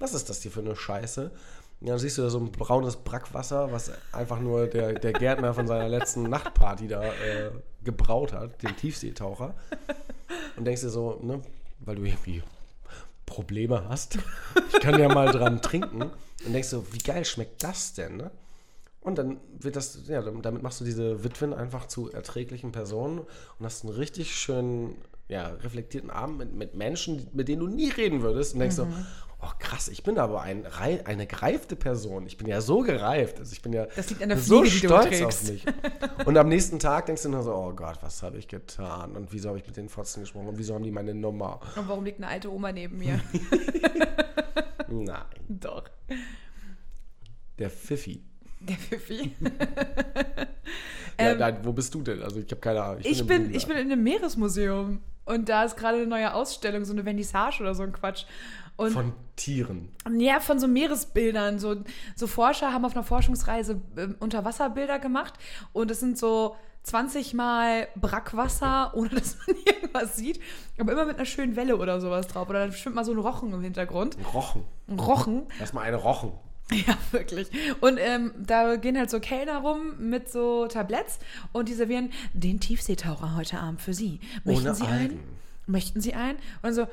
was ist das hier für eine Scheiße? Und dann siehst du da so ein braunes Brackwasser, was einfach nur der, der Gärtner von seiner letzten Nachtparty da äh, gebraut hat, den Tiefseetaucher. Und denkst dir so, ne, weil du irgendwie Probleme hast, ich kann ja mal dran trinken. Und denkst so, wie geil schmeckt das denn, ne? Und dann wird das, ja, damit machst du diese Witwen einfach zu erträglichen Personen und hast einen richtig schönen, ja, reflektierten Abend mit, mit Menschen, mit denen du nie reden würdest und denkst so, oh krass, ich bin aber ein, eine gereifte Person. Ich bin ja so gereift. Also ich bin ja Das liegt an der so Fliege, du stolz auf mich. Und am nächsten Tag denkst du nur so, oh Gott, was habe ich getan? Und wieso habe ich mit den Fotzen gesprochen? Und wieso haben die meine Nummer? Und warum liegt eine alte Oma neben mir? (laughs) Nein, Doch. der Pfiffi. Der Pfiffi. (laughs) Ja, Ähm, nein, wo bist du denn? Also ich habe keine Ahnung. Ich im bin, Blumenladen. ich bin in einem Meeresmuseum. Und da ist gerade eine neue Ausstellung, so eine Vernissage oder so ein Quatsch. Und Von Tieren. Ja, von so Meeresbildern. So, so Forscher haben auf einer Forschungsreise ähm, Unterwasserbilder gemacht und es sind so 20 Mal Brackwasser, ohne dass man (laughs) irgendwas sieht, aber immer mit einer schönen Welle oder sowas drauf. Oder dann schwimmt mal so ein Rochen im Hintergrund. Rochen. Ein Rochen. Erstmal eine Rochen. (laughs) Ja, wirklich. Und ähm, da gehen halt so Kellner rum mit so Tabletts und die servieren den Tiefseetaucher heute Abend für Sie. Möchten Ohne Sie Algen. einen? Möchten Sie einen? Und so,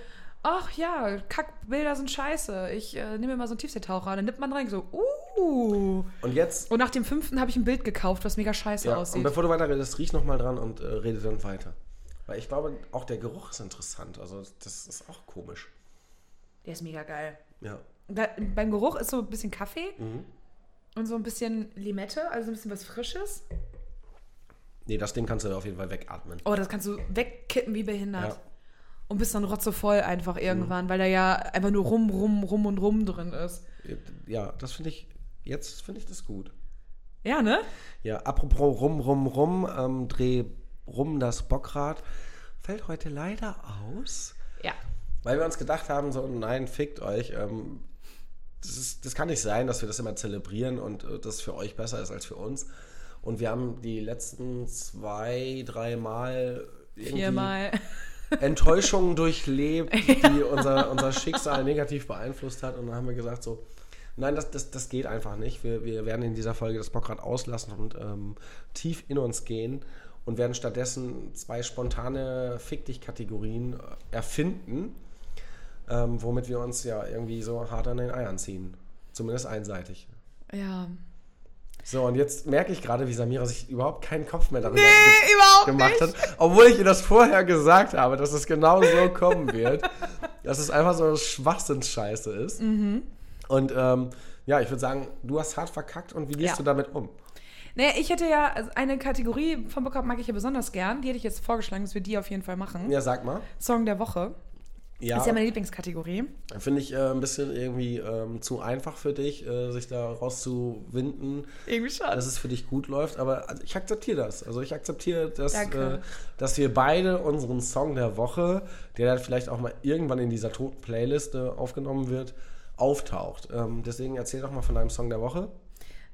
ach ja, Kackbilder sind scheiße. Ich äh, nehme mir mal so einen Tiefseetaucher. Und dann nimmt man rein so, uh. Und jetzt, Und nach dem fünften habe ich ein Bild gekauft, was mega scheiße ja, und aussieht. bevor du weiter redest, riech nochmal dran und äh, rede dann weiter. Weil ich glaube, auch der Geruch ist interessant. Also das ist auch komisch. Der ist mega geil. Ja. Da, beim Geruch ist so ein bisschen Kaffee Mhm. und so ein bisschen Limette, also ein bisschen was Frisches. Nee, das Ding kannst du auf jeden Fall wegatmen. Oh, das kannst du wegkippen wie behindert. Ja. Mhm. Und bist dann rotzevoll einfach irgendwann, weil da ja einfach nur rum, rum, rum und rum drin ist. Ja, das finde ich, jetzt finde ich das gut. Ja, ne? Ja, apropos rum, rum, rum, ähm, dreh rum das Bockrad. Fällt heute leider aus. Ja. Weil wir uns gedacht haben, so, nein, fickt euch. Ähm, das, ist, das kann nicht sein, dass wir das immer zelebrieren und äh, das für euch besser ist als für uns. Und wir haben die letzten zwei, drei Mal Viermal. Enttäuschungen (laughs) durchlebt, die unser, unser Schicksal negativ beeinflusst hat. Und dann haben wir gesagt, so, nein, das, das, das geht einfach nicht. Wir, wir werden in dieser Folge das Bockrad auslassen und ähm, tief in uns gehen und werden stattdessen zwei spontane Fick dich-Kategorien äh, erfinden, ähm, womit wir uns ja irgendwie so hart an den Eiern ziehen. Zumindest einseitig. Ja. So, und jetzt merke ich gerade, wie Samira sich überhaupt keinen Kopf mehr darüber Nee, überhaupt gemacht nicht. hat. Obwohl ich ihr das vorher gesagt habe, dass es genau so kommen wird. (laughs) dass es einfach so Schwachsinnsscheiße ist. Mhm. Und ähm, ja, ich würde sagen, du hast hart verkackt und wie gehst Ja. du damit um? Naja, ich hätte ja also eine Kategorie von Bock mag ich ja besonders gern. Die hätte ich jetzt vorgeschlagen, dass wir die auf jeden Fall machen. Ja, sag mal. Song der Woche. Ja, Ist ja meine Lieblingskategorie. finde ich äh, ein bisschen irgendwie ähm, zu einfach für dich, äh, sich da rauszuwinden. Irgendwie schon. dass es für dich gut läuft, aber also ich akzeptiere das. Also ich akzeptiere, dass, äh, dass wir beide unseren Song der Woche, der dann vielleicht auch mal irgendwann in dieser toten Playliste aufgenommen wird, auftaucht. Ähm, deswegen erzähl doch mal von deinem Song der Woche.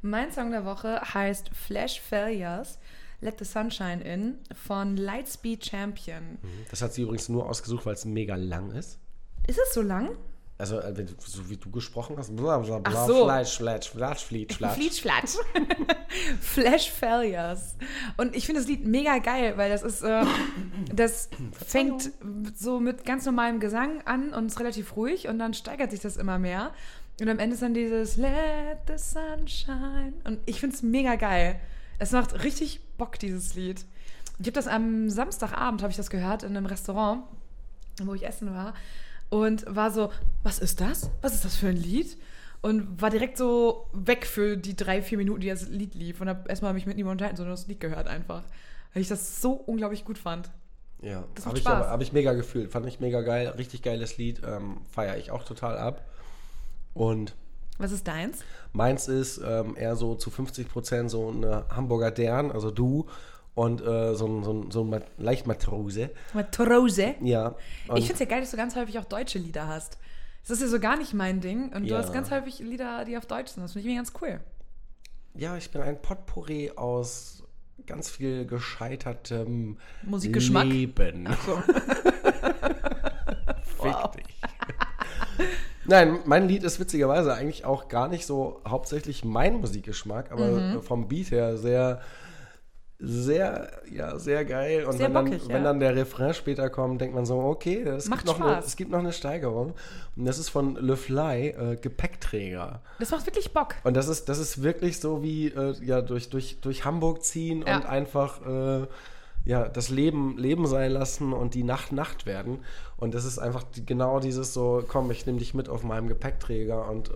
Mein Song der Woche heißt Flash Failures, Let the Sunshine In von Lightspeed Champion. Das hat sie übrigens nur ausgesucht, weil es mega lang ist. Ist es so lang? Also, äh, so wie du gesprochen hast, bla bla bla, Ach so. Fleisch, Fleisch, Fleisch, Fleisch, Fleisch. Fleetschflatsch. Flash Failures. Und ich finde das Lied mega geil, weil das ist, äh, das fängt so mit ganz normalem Gesang an und ist relativ ruhig und dann steigert sich das immer mehr. Und am Ende ist dann dieses Let the Sunshine. Und ich finde es mega geil. Es macht richtig Bock, dieses Lied. Ich habe das am Samstagabend, habe ich das gehört, in einem Restaurant, wo ich essen war. Und war so, was ist das? Was ist das für ein Lied? Und war direkt so weg für die drei, vier Minuten, die das Lied lief. Und habe erstmal mich mit niemandem unterhalten, sondern das Lied gehört einfach. Weil ich das so unglaublich gut fand. Ja, Das habe ich, hab ich mega gefühlt. Fand ich mega geil. Richtig geiles Lied. Ähm, Feiere ich auch total ab. Und Was ist deins? Meins ist ähm, eher so zu 50 Prozent so eine Hamburger Dern, also du, und äh, so ein, so ein, so ein Mat- Leichtmatrose. Matrose. Ja. Ich finde es ja geil, dass du ganz häufig auch deutsche Lieder hast. Das ist ja so gar nicht mein Ding. Und du Ja. hast ganz häufig Lieder, die auf Deutsch sind. Das finde ich mir ganz cool. ja, ich bin ein Potpourri aus ganz viel gescheitertem Musikgeschmack? Leben. So. (laughs) (laughs) Nein, mein Lied ist witzigerweise eigentlich auch gar nicht so hauptsächlich mein Musikgeschmack, aber Mhm. vom Beat her sehr, sehr, ja, sehr geil. Und Sehr wenn, dann, bockig, ja. wenn dann der Refrain später kommt, denkt man so, okay, es, Macht gibt noch, eine, Spaß. es gibt noch eine Steigerung. Und das ist von Le Fly, äh, Gepäckträger. Das macht wirklich Bock. Und das ist, das ist wirklich so wie äh, ja, durch, durch, durch Hamburg ziehen Ja. und einfach äh, ja, das Leben Leben sein lassen und die Nacht Nacht werden. Und das ist einfach genau dieses so, komm, ich nehme dich mit auf meinem Gepäckträger und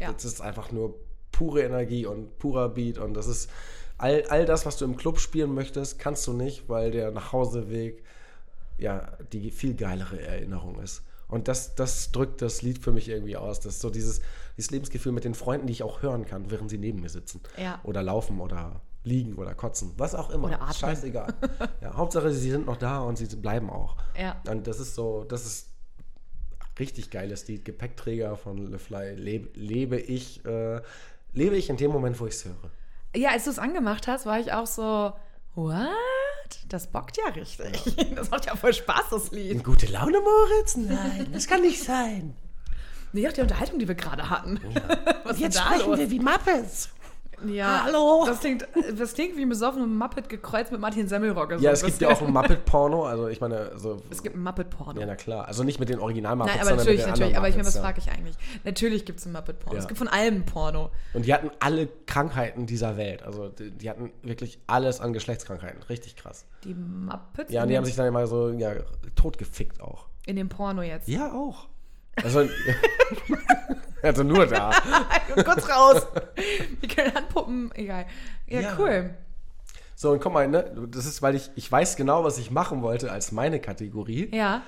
Ja. das ist einfach nur pure Energie und purer Beat und das ist all, all das, was du im Club spielen möchtest, kannst du nicht, weil der Nachhauseweg ja die viel geilere Erinnerung ist. Und das, das drückt das Lied für mich irgendwie aus. Das ist so dieses, dieses Lebensgefühl mit den Freunden, die ich auch hören kann, während sie neben mir sitzen. Ja. Oder laufen oder liegen oder kotzen. Was auch immer. Oder atmen. Scheißegal. (laughs) ja, Hauptsache, sie sind noch da und sie bleiben auch. Ja. Und das ist so, das ist richtig geiles Lied. Gepäckträger von Le Fly. Lebe, lebe ich, äh, lebe ich in dem Moment, wo ich es höre. Ja, als du es angemacht hast, war ich auch so, what? Das bockt ja richtig. (laughs) Das macht ja voll Spaß, das Lied. Gute Laune, Moritz? Nein, das kann nicht sein. Nee, auch die Unterhaltung, die wir gerade hatten. (laughs) Was ist denn da los? wie Muppets. Ja, Hallo? Das klingt, das klingt wie ein besoffener Muppet gekreuzt mit Martin Semmelrogge. so Ja, es gibt ja auch ein Muppet-Porno. Also ich meine, so, Es gibt ein Muppet-Porno. ja, na klar. Also nicht mit den Original-Muppets, Nein, aber sondern natürlich, mit den natürlich. Aber ich meine, was Muppets, frage ich eigentlich? Natürlich gibt es ein Muppet-Porno. Ja. Es gibt von allem ein Porno. Und die hatten alle Krankheiten dieser Welt. Also die, die hatten wirklich alles an Geschlechtskrankheiten. Richtig krass. Die Muppets Ja, und die haben sich dann immer so ja, totgefickt auch. in dem Porno jetzt. Ja, auch. Also, (laughs) (laughs) also nur da. (laughs) Kurz raus. Die können Handpuppen, egal. Ja, Ja. cool. So, und guck mal, ne? Das ist, weil ich, ich weiß genau, was ich machen wollte als meine Kategorie. Ja.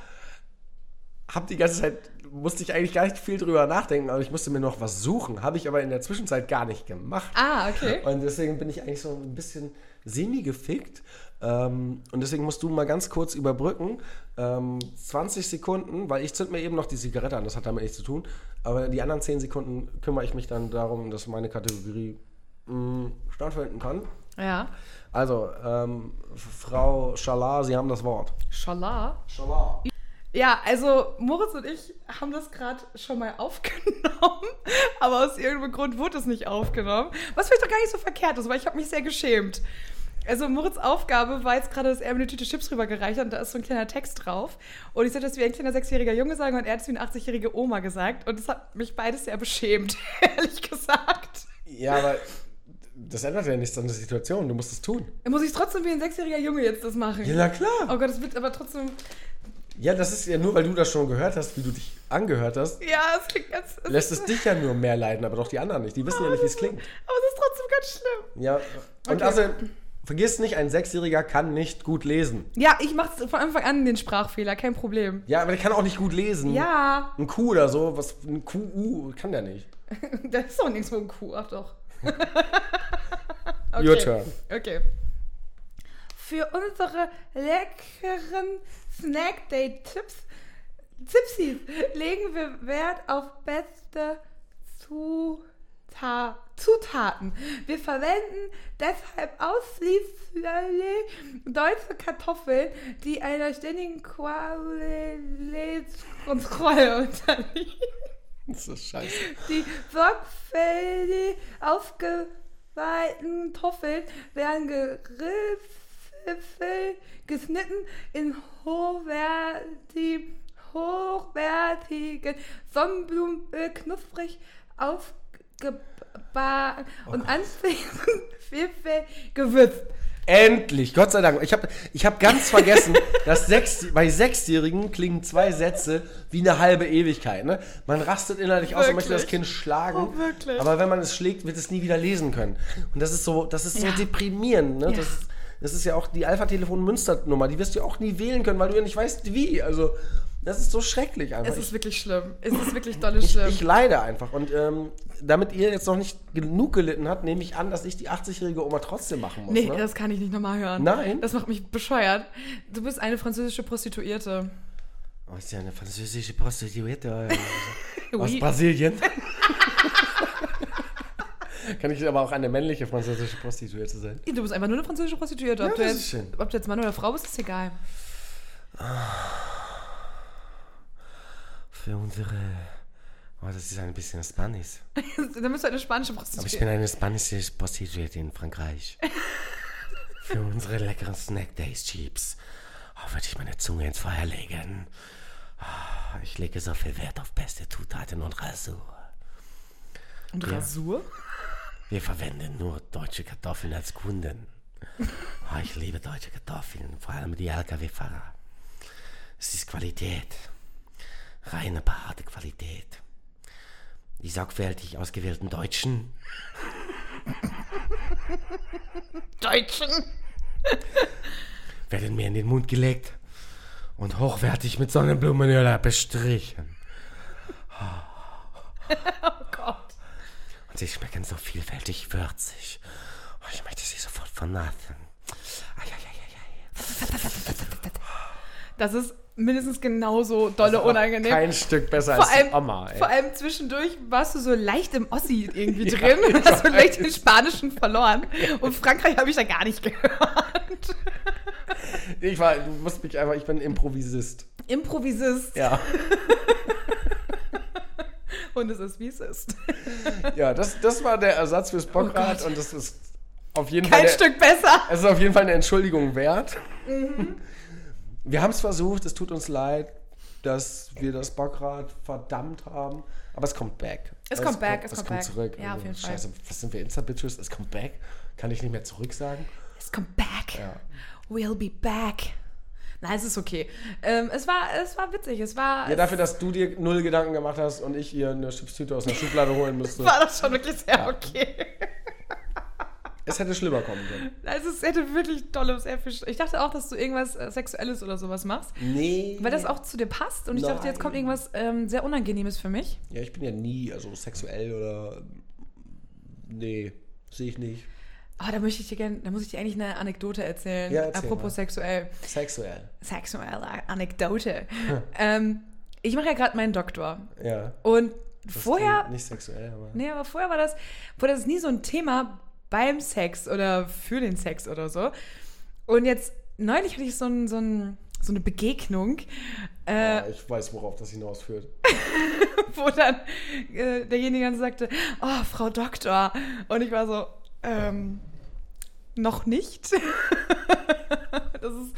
Hab die ganze Zeit, musste ich eigentlich gar nicht viel drüber nachdenken, aber ich musste mir noch was suchen. Habe ich aber in der Zwischenzeit gar nicht gemacht. Ah, okay. Und deswegen bin ich eigentlich so ein bisschen semi-gefickt. Ähm, und deswegen musst du mal ganz kurz überbrücken. Ähm, 20 Sekunden, weil ich zünd mir eben noch die Zigarette an, das hat damit nichts zu tun. Aber die anderen 10 Sekunden kümmere ich mich dann darum, dass meine Kategorie mh, stattfinden kann. Ja. Also, ähm, Frau Schalar, Sie haben das Wort. Schala. Schalar. Ja, also Moritz und ich haben das gerade schon mal (laughs) aufgenommen, aber aus irgendeinem Grund wurde es nicht aufgenommen. Was vielleicht doch gar nicht so verkehrt ist, weil ich habe mich sehr geschämt. Also Moritz Aufgabe war jetzt gerade, dass er mir eine Tüte Chips rübergereicht hat und da ist so ein kleiner Text drauf. Und ich sollte das wie ein kleiner sechsjähriger Junge sagen und er hat es wie eine 80-jährige Oma gesagt. Und das hat mich beides sehr beschämt, (laughs) ehrlich gesagt. Ja, aber Das ändert ja nichts an der Situation. Du musst es tun. Muss ich trotzdem wie ein sechsjähriger Junge jetzt das machen? Ja, na klar. Oh Gott, das wird aber trotzdem. Ja, das ist ja nur, weil du das schon gehört hast, wie du dich angehört hast, Ja, es klingt ganz. Es lässt es dich ja nur mehr leiden, aber doch die anderen nicht. Die wissen ja nicht, wie es (laughs) klingt. Aber es ist trotzdem ganz schlimm. Ja, und Okay. also, vergiss nicht, ein Sechsjähriger kann nicht gut lesen. Ja, ich mache von Anfang an den Sprachfehler, kein Problem. Ja, aber der kann auch nicht gut lesen. Ja, Ein Q oder so, was, ein QU kann der nicht. (laughs) da ist doch nichts mit einem Kuh, ach doch. (laughs) Your turn. Okay. Für unsere leckeren Snack Day Tipps, Tipsies legen wir Wert auf beste Zuta Zutaten. Wir verwenden deshalb ausschließlich deutsche Kartoffeln, die einer ständigen Qualitätskontrolle (laughs) unterliegen. Das ist scheiße. Die sorgfältig aufgeweihten Kartoffeln werden geriffelt, geschnitten in hochwertig, hochwertigen Sonnenblumenöl knusprig aufgebacken und anschließend (laughs) vielfältig gewürzt. Endlich, Gott sei Dank. Ich habe ich hab ganz vergessen, (laughs) dass sechs, bei Sechsjährigen klingen zwei Sätze wie eine halbe Ewigkeit. Ne? Man rastet innerlich aus und möchte das Wirklich? Kind schlagen. Oh, wirklich? aber wenn man es schlägt, wird es nie wieder lesen können. Und das ist so, das ist so Ja. deprimierend. Ne? Ja. Das, ist, das ist ja auch die Alpha-Telefon-Münster-Nummer. Die wirst du auch nie wählen können, weil du ja nicht weißt, wie. Also, das ist so schrecklich einfach. Es ist wirklich schlimm. Es ist wirklich dolle ich, schlimm. ich leide einfach. Und ähm, damit ihr jetzt noch nicht genug gelitten habt, nehme ich an, dass ich die 80-jährige Oma trotzdem machen muss. nee, ne? das kann ich nicht nochmal hören. Nein? Das macht mich bescheuert. Du bist eine französische Prostituierte. Oh, ist ja eine französische Prostituierte (laughs) aus Oui. Brasilien. (laughs) (laughs) Kann ich aber auch eine männliche französische Prostituierte sein? Du bist einfach nur eine französische Prostituierte. Ob, Ja, du, jetzt, ist schön. ob du jetzt Mann oder Frau bist, ist egal. Für unsere. Oh, das ist ein bisschen Spanisch. Dann bist du eine spanische Aber ich Prostituierte. bin eine spanische Prostituierte in Frankreich. (laughs) Für unsere leckeren Snack Days Chips. Oh, würde ich meine Zunge ins Feuer legen. Ah, ich lege so viel Wert auf beste Zutaten und Rasur. Und Ja. Rasur? Wir verwenden nur deutsche Kartoffeln als Kunden. Oh, (laughs) ich liebe deutsche Kartoffeln, vor allem die LKW-Fahrer. Es ist Qualität. Reine, behaarte Qualität. Die sorgfältig ausgewählten Deutschen Deutschen. werden mir in den Mund gelegt und hochwertig mit Sonnenblumenöl bestrichen. (laughs) Oh Gott. Und sie schmecken so vielfältig würzig. Oh, ich möchte sie sofort. Eieieiei. Das ist mindestens genauso dolle unangenehm. Kein Stück besser vor als allem, die Oma. Ey. vor allem zwischendurch warst du so leicht im Ossi irgendwie (laughs) drin und hast so leicht den Spanischen verloren. Und Frankreich habe ich da gar nicht (laughs) gehört. Ich war, du musst mich einfach, ich bin Improvisist. Improvisist. Ja. (laughs) Und es ist, wie es ist. Ja, das, das war der Ersatz fürs Bockrad Oh und das ist auf jeden Kein Fall. Stück besser. Es ist auf jeden Fall eine Entschuldigung wert. Mhm. Wir haben es versucht, es tut uns leid, dass wir das Bockrad verdammt haben, aber es kommt back. Es kommt back, es es kommt kommt back. zurück. Ja, auf jeden Fall. Scheiße, was sind wir Insta-Bitches? Es kommt back. Kann ich nicht mehr zurück sagen? Es kommt back. Ja. We'll be back. Nein, es ist okay. Ähm, es, war, es war witzig. Es war, Ja, dafür, dass du dir null Gedanken gemacht hast und ich ihr eine Chipstüte aus der Schublade holen müsste. (laughs) war das schon wirklich sehr okay. (laughs) Es hätte schlimmer kommen können. Also (laughs) es hätte wirklich tolle, viel. Ich dachte auch, dass du irgendwas äh, Sexuelles oder sowas machst. Nee. Weil das auch zu dir passt. Und ich dachte, jetzt kommt Nein. irgendwas ähm, sehr Unangenehmes für mich. Ja, ich bin ja nie, also sexuell oder. Nee, sehe ich nicht. Aber da möchte ich dir gerne, da muss ich dir eigentlich eine Anekdote erzählen. Ja, erzähl Apropos mal. sexuell. Sexuell. Sexuelle Anekdote. ähm, ich mache ja gerade meinen Doktor. Ja. Und Das vorher, Nicht sexuell, aber. nee, aber vorher war das, war das nie so ein Thema beim Sex oder für den Sex oder so. Und jetzt, neulich hatte ich so, ein, so, ein, so eine Begegnung, äh, Oh, ich weiß, worauf das hinausführt. (laughs) wo dann äh, derjenige dann sagte, oh, Frau Doktor. Und ich war so, ähm, noch nicht. (laughs) das ist,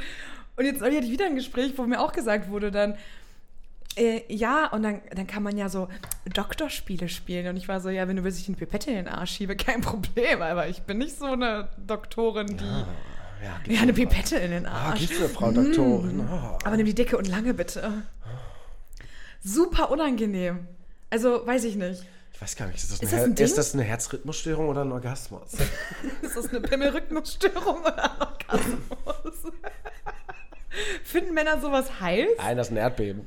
und jetzt neulich hatte ich wieder ein Gespräch, wo mir auch gesagt wurde dann, Äh, ja, und dann, dann kann man ja so Doktorspiele spielen. Und ich war so, ja, wenn du willst, ich eine Pipette in den Arsch schiebe, kein (laughs) Problem. Aber ich bin nicht so eine Doktorin, die. Ja, gibt's Ja, eine Pipette in den Ah, Arsch. gibt's eine Frau Doktorin? Ah. Aber nimm die dicke und lange bitte. Super unangenehm. Also, weiß ich nicht. Ich weiß gar nicht, ist das, Ist eine, das ein das eine Herzrhythmusstörung oder ein Orgasmus? (laughs) Ist das eine Pimmelrhythmusstörung oder Orgasmus? (laughs) Finden Männer sowas heiß? Nein, das ist ein Erdbeben.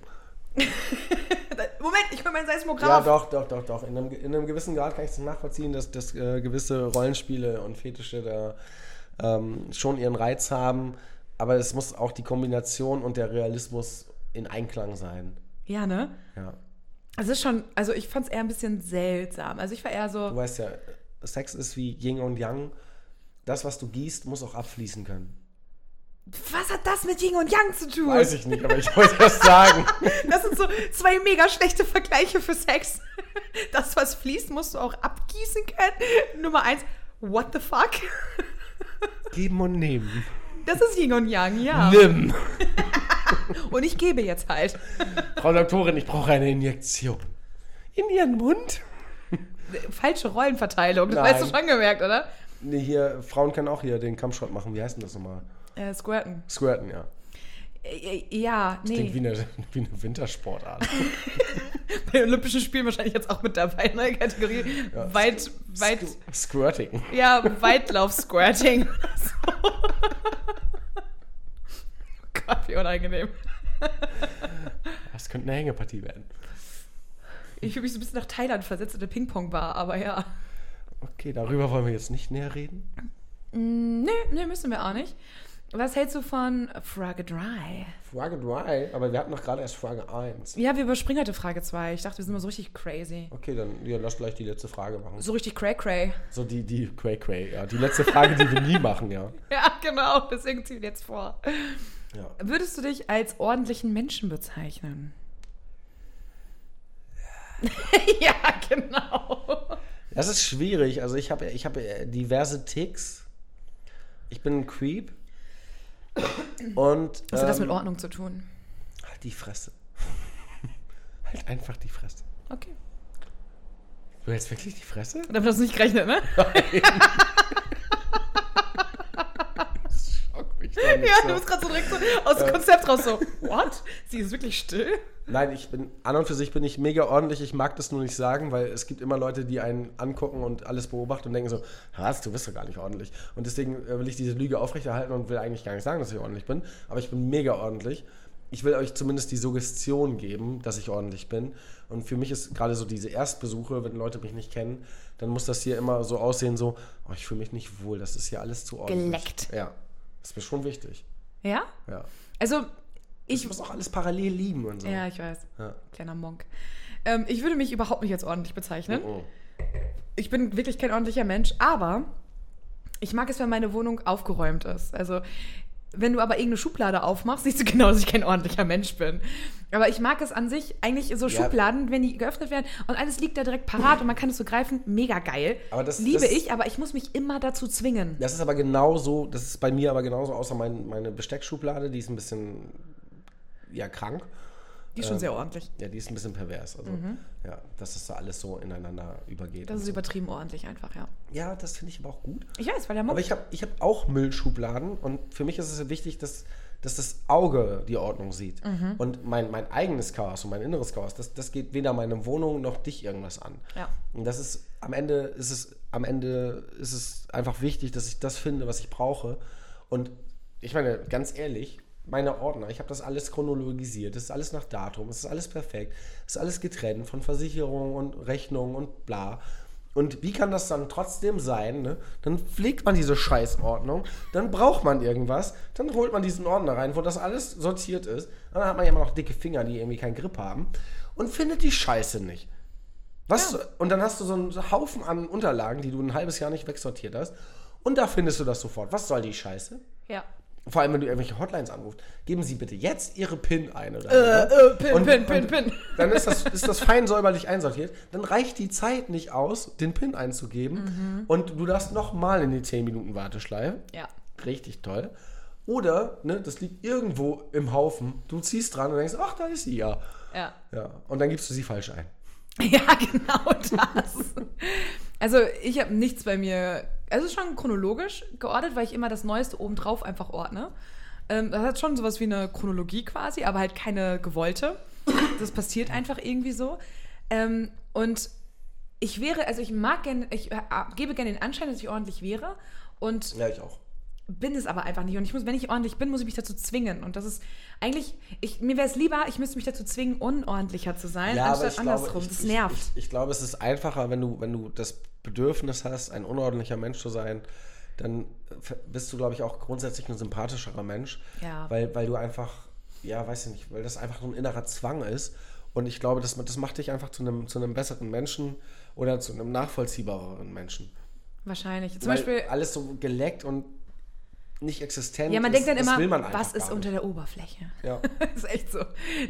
(laughs) Moment, ich hol meinen Seismograph. Ja, doch, doch, doch, doch. In einem, in einem gewissen Grad kann ich es nachvollziehen, dass, dass äh, gewisse Rollenspiele und Fetische da ähm, schon ihren Reiz haben. Aber es muss auch die Kombination und der Realismus in Einklang sein. Ja, ne? Ja. Es ist schon, also ich fand es eher ein bisschen seltsam. Also ich war eher Du so, weißt ja, Sex ist wie Yin und Yang. Das, was du gießt, muss auch abfließen können. Was hat das mit Yin und Yang zu tun? Weiß ich nicht, aber ich wollte das sagen. (laughs) Das sind so zwei mega schlechte Vergleiche für Sex. Das, was fließt, musst du auch abgießen können. Nummer eins, what the fuck? Geben und nehmen. Das ist Yin und Yang, ja. Nimm. (laughs) Und ich gebe jetzt halt. Frau Doktorin, ich brauche eine Injektion. In Ihren Mund? Falsche Rollenverteilung, das Nein. weißt du schon gemerkt, oder? Nee, hier, Frauen können auch hier den Kampfschrott machen. Wie heißt denn das nochmal? Äh, squirten. Squirten, ja. Äh, ja, Klingt wie nee. eine, (laughs) wie eine Wintersportart. (laughs) Bei Olympischen Spielen wahrscheinlich jetzt auch mit dabei in der Kategorie Ja. weit, weit, Squirting. ja, Weitlauf-Squirting. so. (laughs) oh Gott, wie unangenehm. Das könnte eine Hängepartie werden. Ich fühle mich so ein bisschen nach Thailand versetzt in der Ping-Pong-Bar, aber ja. Okay, darüber wollen wir jetzt nicht näher reden. Mm, Nee, nee, müssen wir auch nicht. Was hältst du von Frage 3? Frage 3, aber wir hatten doch gerade erst Frage 1. Ja, wir überspringen heute Frage 2. Ich dachte, wir sind mal so richtig crazy. Okay, dann ja, lass gleich die letzte Frage machen. So richtig cray-cray. So die, die, Cray Cray, ja. Die letzte Frage, die wir nie (laughs) machen, ja. Ja, genau. Deswegen ziehen wir jetzt vor. ja. Würdest du dich als ordentlichen Menschen bezeichnen? ja, (laughs) genau. Das ist schwierig. Also ich habe ich hab diverse Ticks. Ich bin ein Creep. Und. Was hat das mit ähm, Ordnung zu tun? Halt die Fresse. (laughs) halt einfach die Fresse. Okay. Du hältst wirklich die Fresse? (laughs) Damit hast du nicht gerechnet, ne? (laughs) Schock mich doch nicht Ja, so. du bist gerade so direkt so aus dem Konzept raus so, what? Sie ist wirklich still? Nein, ich bin, an und für sich bin ich mega ordentlich. Ich mag das nur nicht sagen, weil es gibt immer Leute, die einen angucken und alles beobachten und denken so, was, du bist doch gar nicht ordentlich. Und deswegen äh, will ich diese Lüge aufrechterhalten und will eigentlich gar nicht sagen, dass ich ordentlich bin. Aber ich bin mega ordentlich. Ich will euch zumindest die Suggestion geben, dass ich ordentlich bin. Und für mich ist gerade so diese Erstbesuche, wenn Leute mich nicht kennen, dann muss das hier immer so aussehen, so, oh, ich fühle mich nicht wohl, das ist hier alles zu ordentlich. Geleckt. Ja, das ist mir schon wichtig. Ja? Ja. Also, Ich muss auch alles parallel liegen und so. Ja, ich weiß. Ja. Kleiner Monk. Ähm, ich würde mich überhaupt nicht als ordentlich bezeichnen. Oh. Ich bin wirklich kein ordentlicher Mensch, aber ich mag es, wenn meine Wohnung aufgeräumt ist. Also, wenn du aber irgendeine Schublade aufmachst, siehst du genau, dass ich kein ordentlicher Mensch bin. Aber ich mag es an sich, eigentlich so Ja. Schubladen, wenn die geöffnet werden und alles liegt da direkt parat und man kann es so greifen, mega geil. Aber das- Liebe das- ich, aber ich muss mich immer dazu zwingen. Das ist aber genauso, das ist bei mir aber genauso, außer mein, meine Besteckschublade, die ist ein bisschen, ja, krank. Die ist schon sehr ordentlich. Ja, die ist ein bisschen pervers. Also, ja, dass das da alles so ineinander übergeht. Mhm. Das ist so. übertrieben ordentlich einfach, ja. Ja, das finde ich aber auch gut. Ich weiß, weil der Monk. Aber ich habe ich hab auch Müllschubladen und für mich ist es wichtig, dass, dass das Auge die Ordnung sieht. Mhm. Und mein, mein eigenes Chaos und mein inneres Chaos, das, das geht weder meine Wohnung noch dich irgendwas an. Ja. Und das ist am Ende ist es am Ende ist es einfach wichtig, dass ich das finde, was ich brauche. Und ich meine, ganz ehrlich, meine Ordner, ich habe das alles chronologisiert, das ist alles nach Datum, es ist alles perfekt, es ist alles getrennt von Versicherung und Rechnung und bla. Und wie kann das dann trotzdem sein? Ne? Dann pflegt man diese Scheißordnung, dann braucht man irgendwas, dann holt man diesen Ordner rein, wo das alles sortiert ist. Dann hat man ja immer noch dicke Finger, die irgendwie keinen Grip haben und findet die Scheiße nicht. Was? Und dann hast du so einen Haufen an Unterlagen, die du ein halbes Jahr nicht wegsortiert hast. Und da findest du das sofort. Was soll die Scheiße? ja. Vor allem, wenn du irgendwelche Hotlines anrufst. Geben Sie bitte jetzt Ihre PIN ein oder Äh, so. äh, Pin, Und- Pin, Pin, und Pin. Dann ist das, (laughs) ist das fein säuberlich einsortiert. Dann reicht die Zeit nicht aus, den PIN einzugeben. Mhm. Und du darfst nochmal in die 10 Minuten Warteschleife. Ja. Richtig toll. Oder, ne, das liegt irgendwo im Haufen, du ziehst dran und denkst, ach, da ist sie ja. Ja. Ja, und dann gibst du sie falsch ein. (laughs) Ja, genau das. Also ich habe nichts bei mir, also schon chronologisch geordnet, weil ich immer das Neueste obendrauf einfach ordne. Ähm, das hat schon sowas wie eine Chronologie quasi, aber halt keine gewollte. Das passiert einfach irgendwie so. Ähm, und ich wäre, also ich mag gerne, ich äh, gebe gerne den Anschein, dass ich ordentlich wäre. Und Ja, ich auch. Bin es aber einfach nicht. Und ich muss, wenn ich ordentlich bin, muss ich mich dazu zwingen. Und das ist eigentlich, ich, mir wäre es lieber, ich müsste mich dazu zwingen, unordentlicher zu sein, anstatt andersrum. ich, das ich, nervt. Ich, ich glaube, es ist einfacher, wenn du, wenn du das Bedürfnis hast, ein unordentlicher Mensch zu sein, dann bist du, glaube ich, auch grundsätzlich ein sympathischerer Mensch. Ja. Weil, weil du einfach, ja, weiß ich nicht, weil das einfach so ein innerer Zwang ist. Und ich glaube, das, das macht dich einfach zu einem, zu einem besseren Menschen oder zu einem nachvollziehbareren Menschen. Wahrscheinlich. Zum Weil Beispiel, alles so geleckt und nicht existent ja, man ist, denkt dann immer, was ist unter der Oberfläche? Ja. (laughs) ist echt so.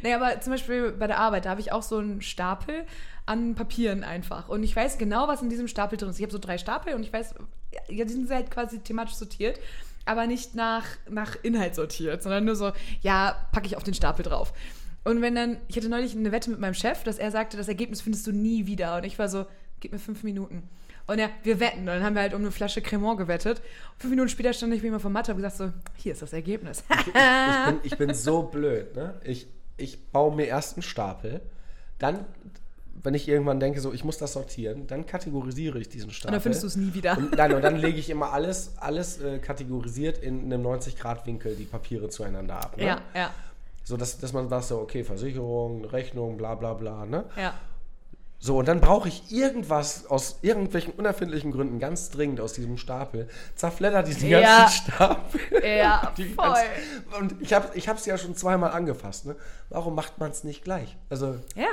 Naja, aber zum Beispiel bei der Arbeit, da habe ich auch so einen Stapel an Papieren einfach. Und ich weiß genau, was in diesem Stapel drin ist. Ich habe so drei Stapel und ich weiß, ja, die sind halt quasi thematisch sortiert, aber nicht nach, nach Inhalt sortiert, sondern nur so, ja, packe ich auf den Stapel drauf. Und wenn dann, ich hatte neulich eine Wette mit meinem Chef, dass er sagte, das Ergebnis findest du nie wieder. Und ich war so, gib mir fünf Minuten. Und ja, wir wetten. Und dann haben wir halt um eine Flasche Cremant gewettet. Fünf Minuten später stand ich mir mal vom Mathe und gesagt so, hier ist das Ergebnis. ich, bin, ich bin so blöd, ne? Ich, ich baue mir erst einen Stapel, dann, wenn ich irgendwann denke, so, ich muss das sortieren, dann kategorisiere ich diesen Stapel. Und dann findest du es nie wieder. Und, nein, und dann lege ich immer alles, alles äh, kategorisiert in einem 90-Grad-Winkel die Papiere zueinander ab. Ne? Ja, ja, So, dass, dass man sagt, so, okay, Versicherung, Rechnung, bla bla bla, ne? ja. So, und dann brauche ich irgendwas aus irgendwelchen unerfindlichen Gründen ganz dringend aus diesem Stapel. Zerfleddert diesen Ja. ganzen (laughs) Stapel. Ja, (laughs) Die voll. ganze- und ich habe ich es ja schon zweimal angefasst. Ne? Warum macht man es nicht gleich? Also, Ja,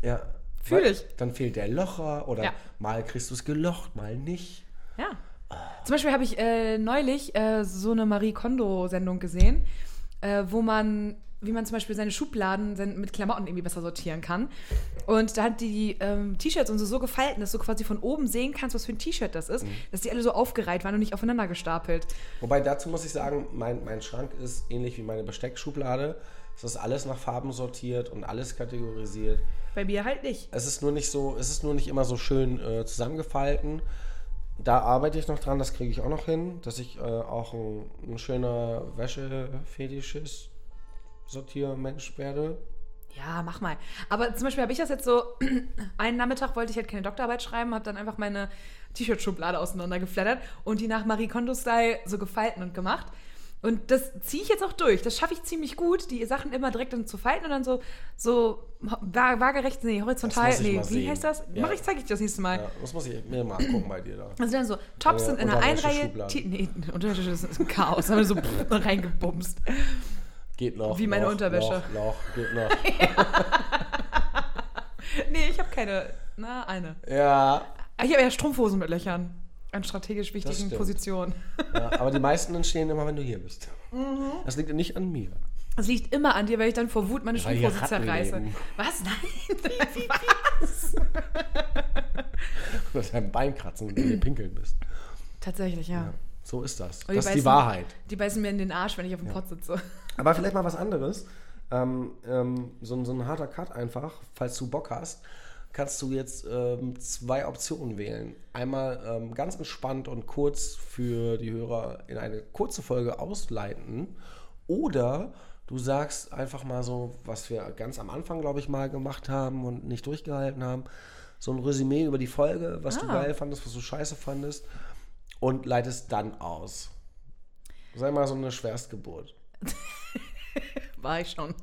ja. Fühl weil ich. Dann fehlt der Locher oder Ja. mal kriegst du es gelocht, mal nicht. ja. Zum Beispiel habe ich äh, neulich äh, so eine Marie Kondo-Sendung gesehen, äh, wo man, wie man zum Beispiel seine Schubladen mit Klamotten irgendwie besser sortieren kann. Und da hat die ähm, T-Shirts und so so gefalten, dass du quasi von oben sehen kannst, was für ein T-Shirt das ist, dass die alle so aufgereiht waren und nicht aufeinander gestapelt. Wobei dazu muss ich sagen, mein, mein Schrank ist ähnlich wie meine Besteckschublade. Es ist alles nach Farben sortiert und alles kategorisiert. Bei mir halt nicht. Es ist nur nicht so, es ist nur nicht immer so schön äh, zusammengefalten. Da arbeite ich noch dran, das kriege ich auch noch hin, dass ich äh, auch ein, ein schöner Wäschefetischist Sortiermensch werde. Ja, mach mal. Aber zum Beispiel habe ich das jetzt so, (clears throat) einen Nachmittag wollte ich halt keine Doktorarbeit schreiben, habe dann einfach meine T-Shirt-Schublade auseinandergeflattert und die nach Marie Kondo-Style so gefalten und gemacht. Und das ziehe ich jetzt auch durch. Das schaffe ich ziemlich gut, die Sachen immer direkt dann zu falten und dann so, so wa- waagerecht, nee, horizontal, nee, wie sehen. heißt das? Ja. Mach ich, zeige ich dir das nächste Mal. Ja, das muss ich mir mal angucken bei dir da. Also dann so, Tops Ja, sind in einer Einreihe, nee, (laughs) Unterwäsche ist ein Chaos, da haben wir so (laughs) reingebumst. Geht noch. Wie meine noch, Unterwäsche. Noch, noch, geht noch. (laughs) (laughs) Nee, ich habe keine, na, eine. ja, Ich habe ja Strumpfhosen mit Löchern an strategisch wichtigen. Positionen. ja, aber die meisten entstehen immer, wenn du hier bist. Mhm. Das liegt nicht an mir. Das liegt immer an dir, weil ich dann vor Wut meine Strumpfhose zerreiße. leben. Was? Nein. (laughs) Was? Hast dein Bein kratzen, wenn du hier pinkeln bist. Tatsächlich, ja. Ja, so ist das. Die Das ist die beißen- Wahrheit. Die beißen mir in den Arsch, wenn ich auf dem Pott sitze. Aber vielleicht mal was anderes. Ähm, ähm, so, ein- so ein harter Cut einfach, falls du Bock hast, kannst du jetzt ähm, zwei Optionen wählen. Einmal ähm, ganz entspannt und kurz für die Hörer in eine kurze Folge ausleiten. Oder du sagst einfach mal so, was wir ganz am Anfang, glaube ich, mal gemacht haben und nicht durchgehalten haben. So ein Resümee über die Folge, was du Ah. geil fandest, was du scheiße fandest. Und leitest dann aus. Sei mal so eine Schwerstgeburt. (laughs) War ich schon.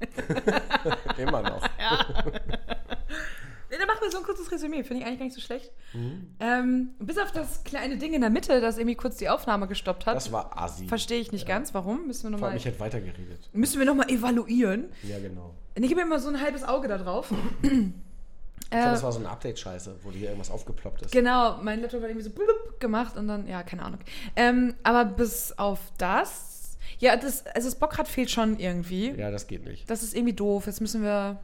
(laughs) Immer noch. (laughs) Nee, dann machen wir so ein kurzes Resümee. Finde ich eigentlich gar nicht so schlecht. Mhm. Ähm, bis auf das kleine Ding in der Mitte, das irgendwie kurz die Aufnahme gestoppt hat. Das war assi. Verstehe ich nicht ganz. Warum? Müssen wir Vor allem, nochmal ich hätte weitergeredet. müssen wir noch mal evaluieren. Ja, genau. Und ich habe immer so ein halbes Auge da drauf. Ich (clears throat) glaube, das war so eine Update-Scheiße, wo dir irgendwas aufgeploppt ist. Genau, mein Laptop hat irgendwie so blub gemacht und dann, ja, keine Ahnung. Ähm, aber bis auf das, ja, das, also das Bockrad fehlt schon irgendwie. Ja, das geht nicht. Das ist irgendwie doof. Jetzt müssen wir.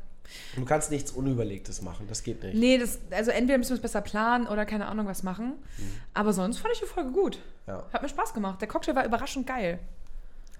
Du kannst nichts Unüberlegtes machen, das geht nicht. Nee, das, also entweder müssen wir es besser planen oder keine Ahnung was machen. Aber sonst fand ich die Folge gut. Ja. Hat mir Spaß gemacht. Der Cocktail war überraschend geil.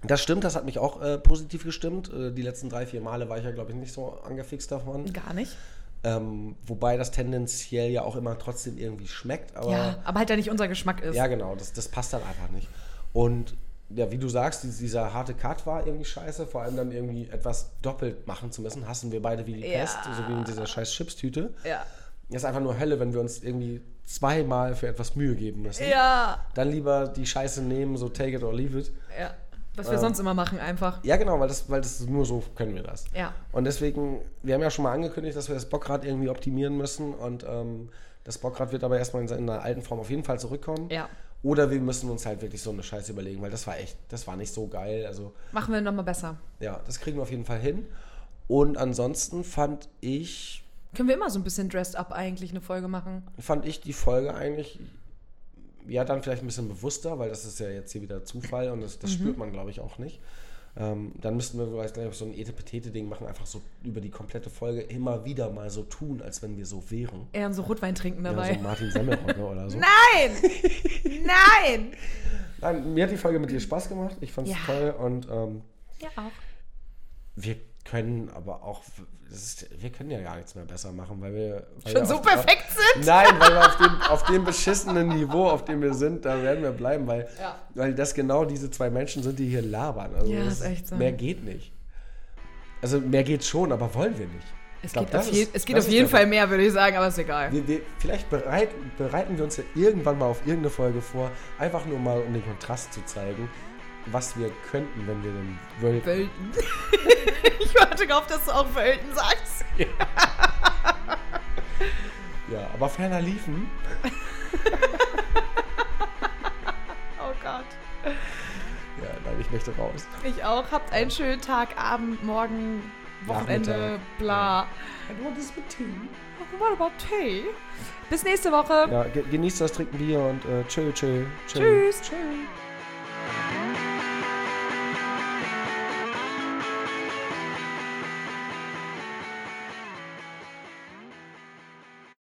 Das stimmt, das hat mich auch äh, positiv gestimmt. Äh, die letzten drei, vier Male war ich ja, glaube ich, nicht so angefixt davon. Gar nicht. Ähm, wobei das tendenziell ja auch immer trotzdem irgendwie schmeckt. Aber ja, aber halt ja nicht unser Geschmack ist. Ja, genau, das, das passt dann einfach nicht. Und ja, wie du sagst, dieser harte Cut war irgendwie scheiße, vor allem dann irgendwie etwas doppelt machen zu müssen, hassen wir beide wie die Ja. Pest, so wie in dieser scheiß Chipstüte. Ja. Das ist einfach nur Hölle, wenn wir uns irgendwie zweimal für etwas Mühe geben müssen. Ja. Dann lieber die Scheiße nehmen, so take it or leave it. Ja. Was wir Ähm. sonst immer machen, einfach. Ja, genau, weil das, weil das nur so können wir das. Ja. Und deswegen, wir haben ja schon mal angekündigt, dass wir das Bockrad irgendwie optimieren müssen und ähm, das Bockrad wird aber erstmal in seiner alten Form auf jeden Fall zurückkommen. Ja. Oder wir müssen uns halt wirklich so eine Scheiße überlegen, weil das war echt, das war nicht so geil. Also Machen wir nochmal besser. ja, das kriegen wir auf jeden Fall hin. Und ansonsten fand ich, Können wir immer so ein bisschen dressed up eigentlich eine Folge machen? fand ich die Folge eigentlich, ja, dann vielleicht ein bisschen bewusster, weil das ist ja jetzt hier wieder Zufall und das, das spürt man, glaube ich, auch nicht. Ähm, dann müssten wir vielleicht gleich so ein Etepetete-Ding machen, einfach so über die komplette Folge immer wieder mal so tun, als wenn wir so wären. Eher so Rotwein trinken Ja, dabei. so Martin Semmelrogge oder so. Nein! (laughs) Nein! Nein, mir hat die Folge mit dir Spaß gemacht. Ich fand es Ja. toll und ähm, Ja, auch. wir können aber auch, ist, wir können ja gar nichts mehr besser machen, weil wir weil Schon wir so auf, perfekt sind? Nein, weil wir auf dem, auf dem beschissenen Niveau, auf dem wir sind, da werden wir bleiben, weil, Ja. weil das genau diese zwei Menschen sind, die hier labern. Also Ja, ist echt so. Mehr geht nicht. Also mehr geht schon, aber wollen wir nicht. Es glaub, geht, auf, je, ist- es geht auf jeden Fall mehr, würde ich sagen, aber ist egal. Wir, wir, vielleicht bereiten, bereiten wir uns ja irgendwann mal auf irgendeine Folge vor, einfach nur mal, um den Kontrast zu zeigen, was wir könnten, wenn wir den wollten. Wölten. (laughs) ich warte darauf, dass du auch Wölten sagst. Ja, aber ferner liefen. (laughs) Oh Gott. Ja, nein, ich möchte raus. Ich auch. Habt einen schönen Tag, Abend, Morgen, Wochenende, Nachmittag. bla. Du hattest mit Tee. What about tea? Bis nächste Woche. Ja, ge genießt das, trinkt ein Bier und äh, tschö, tschö, tschö. Tschüss. Tschö.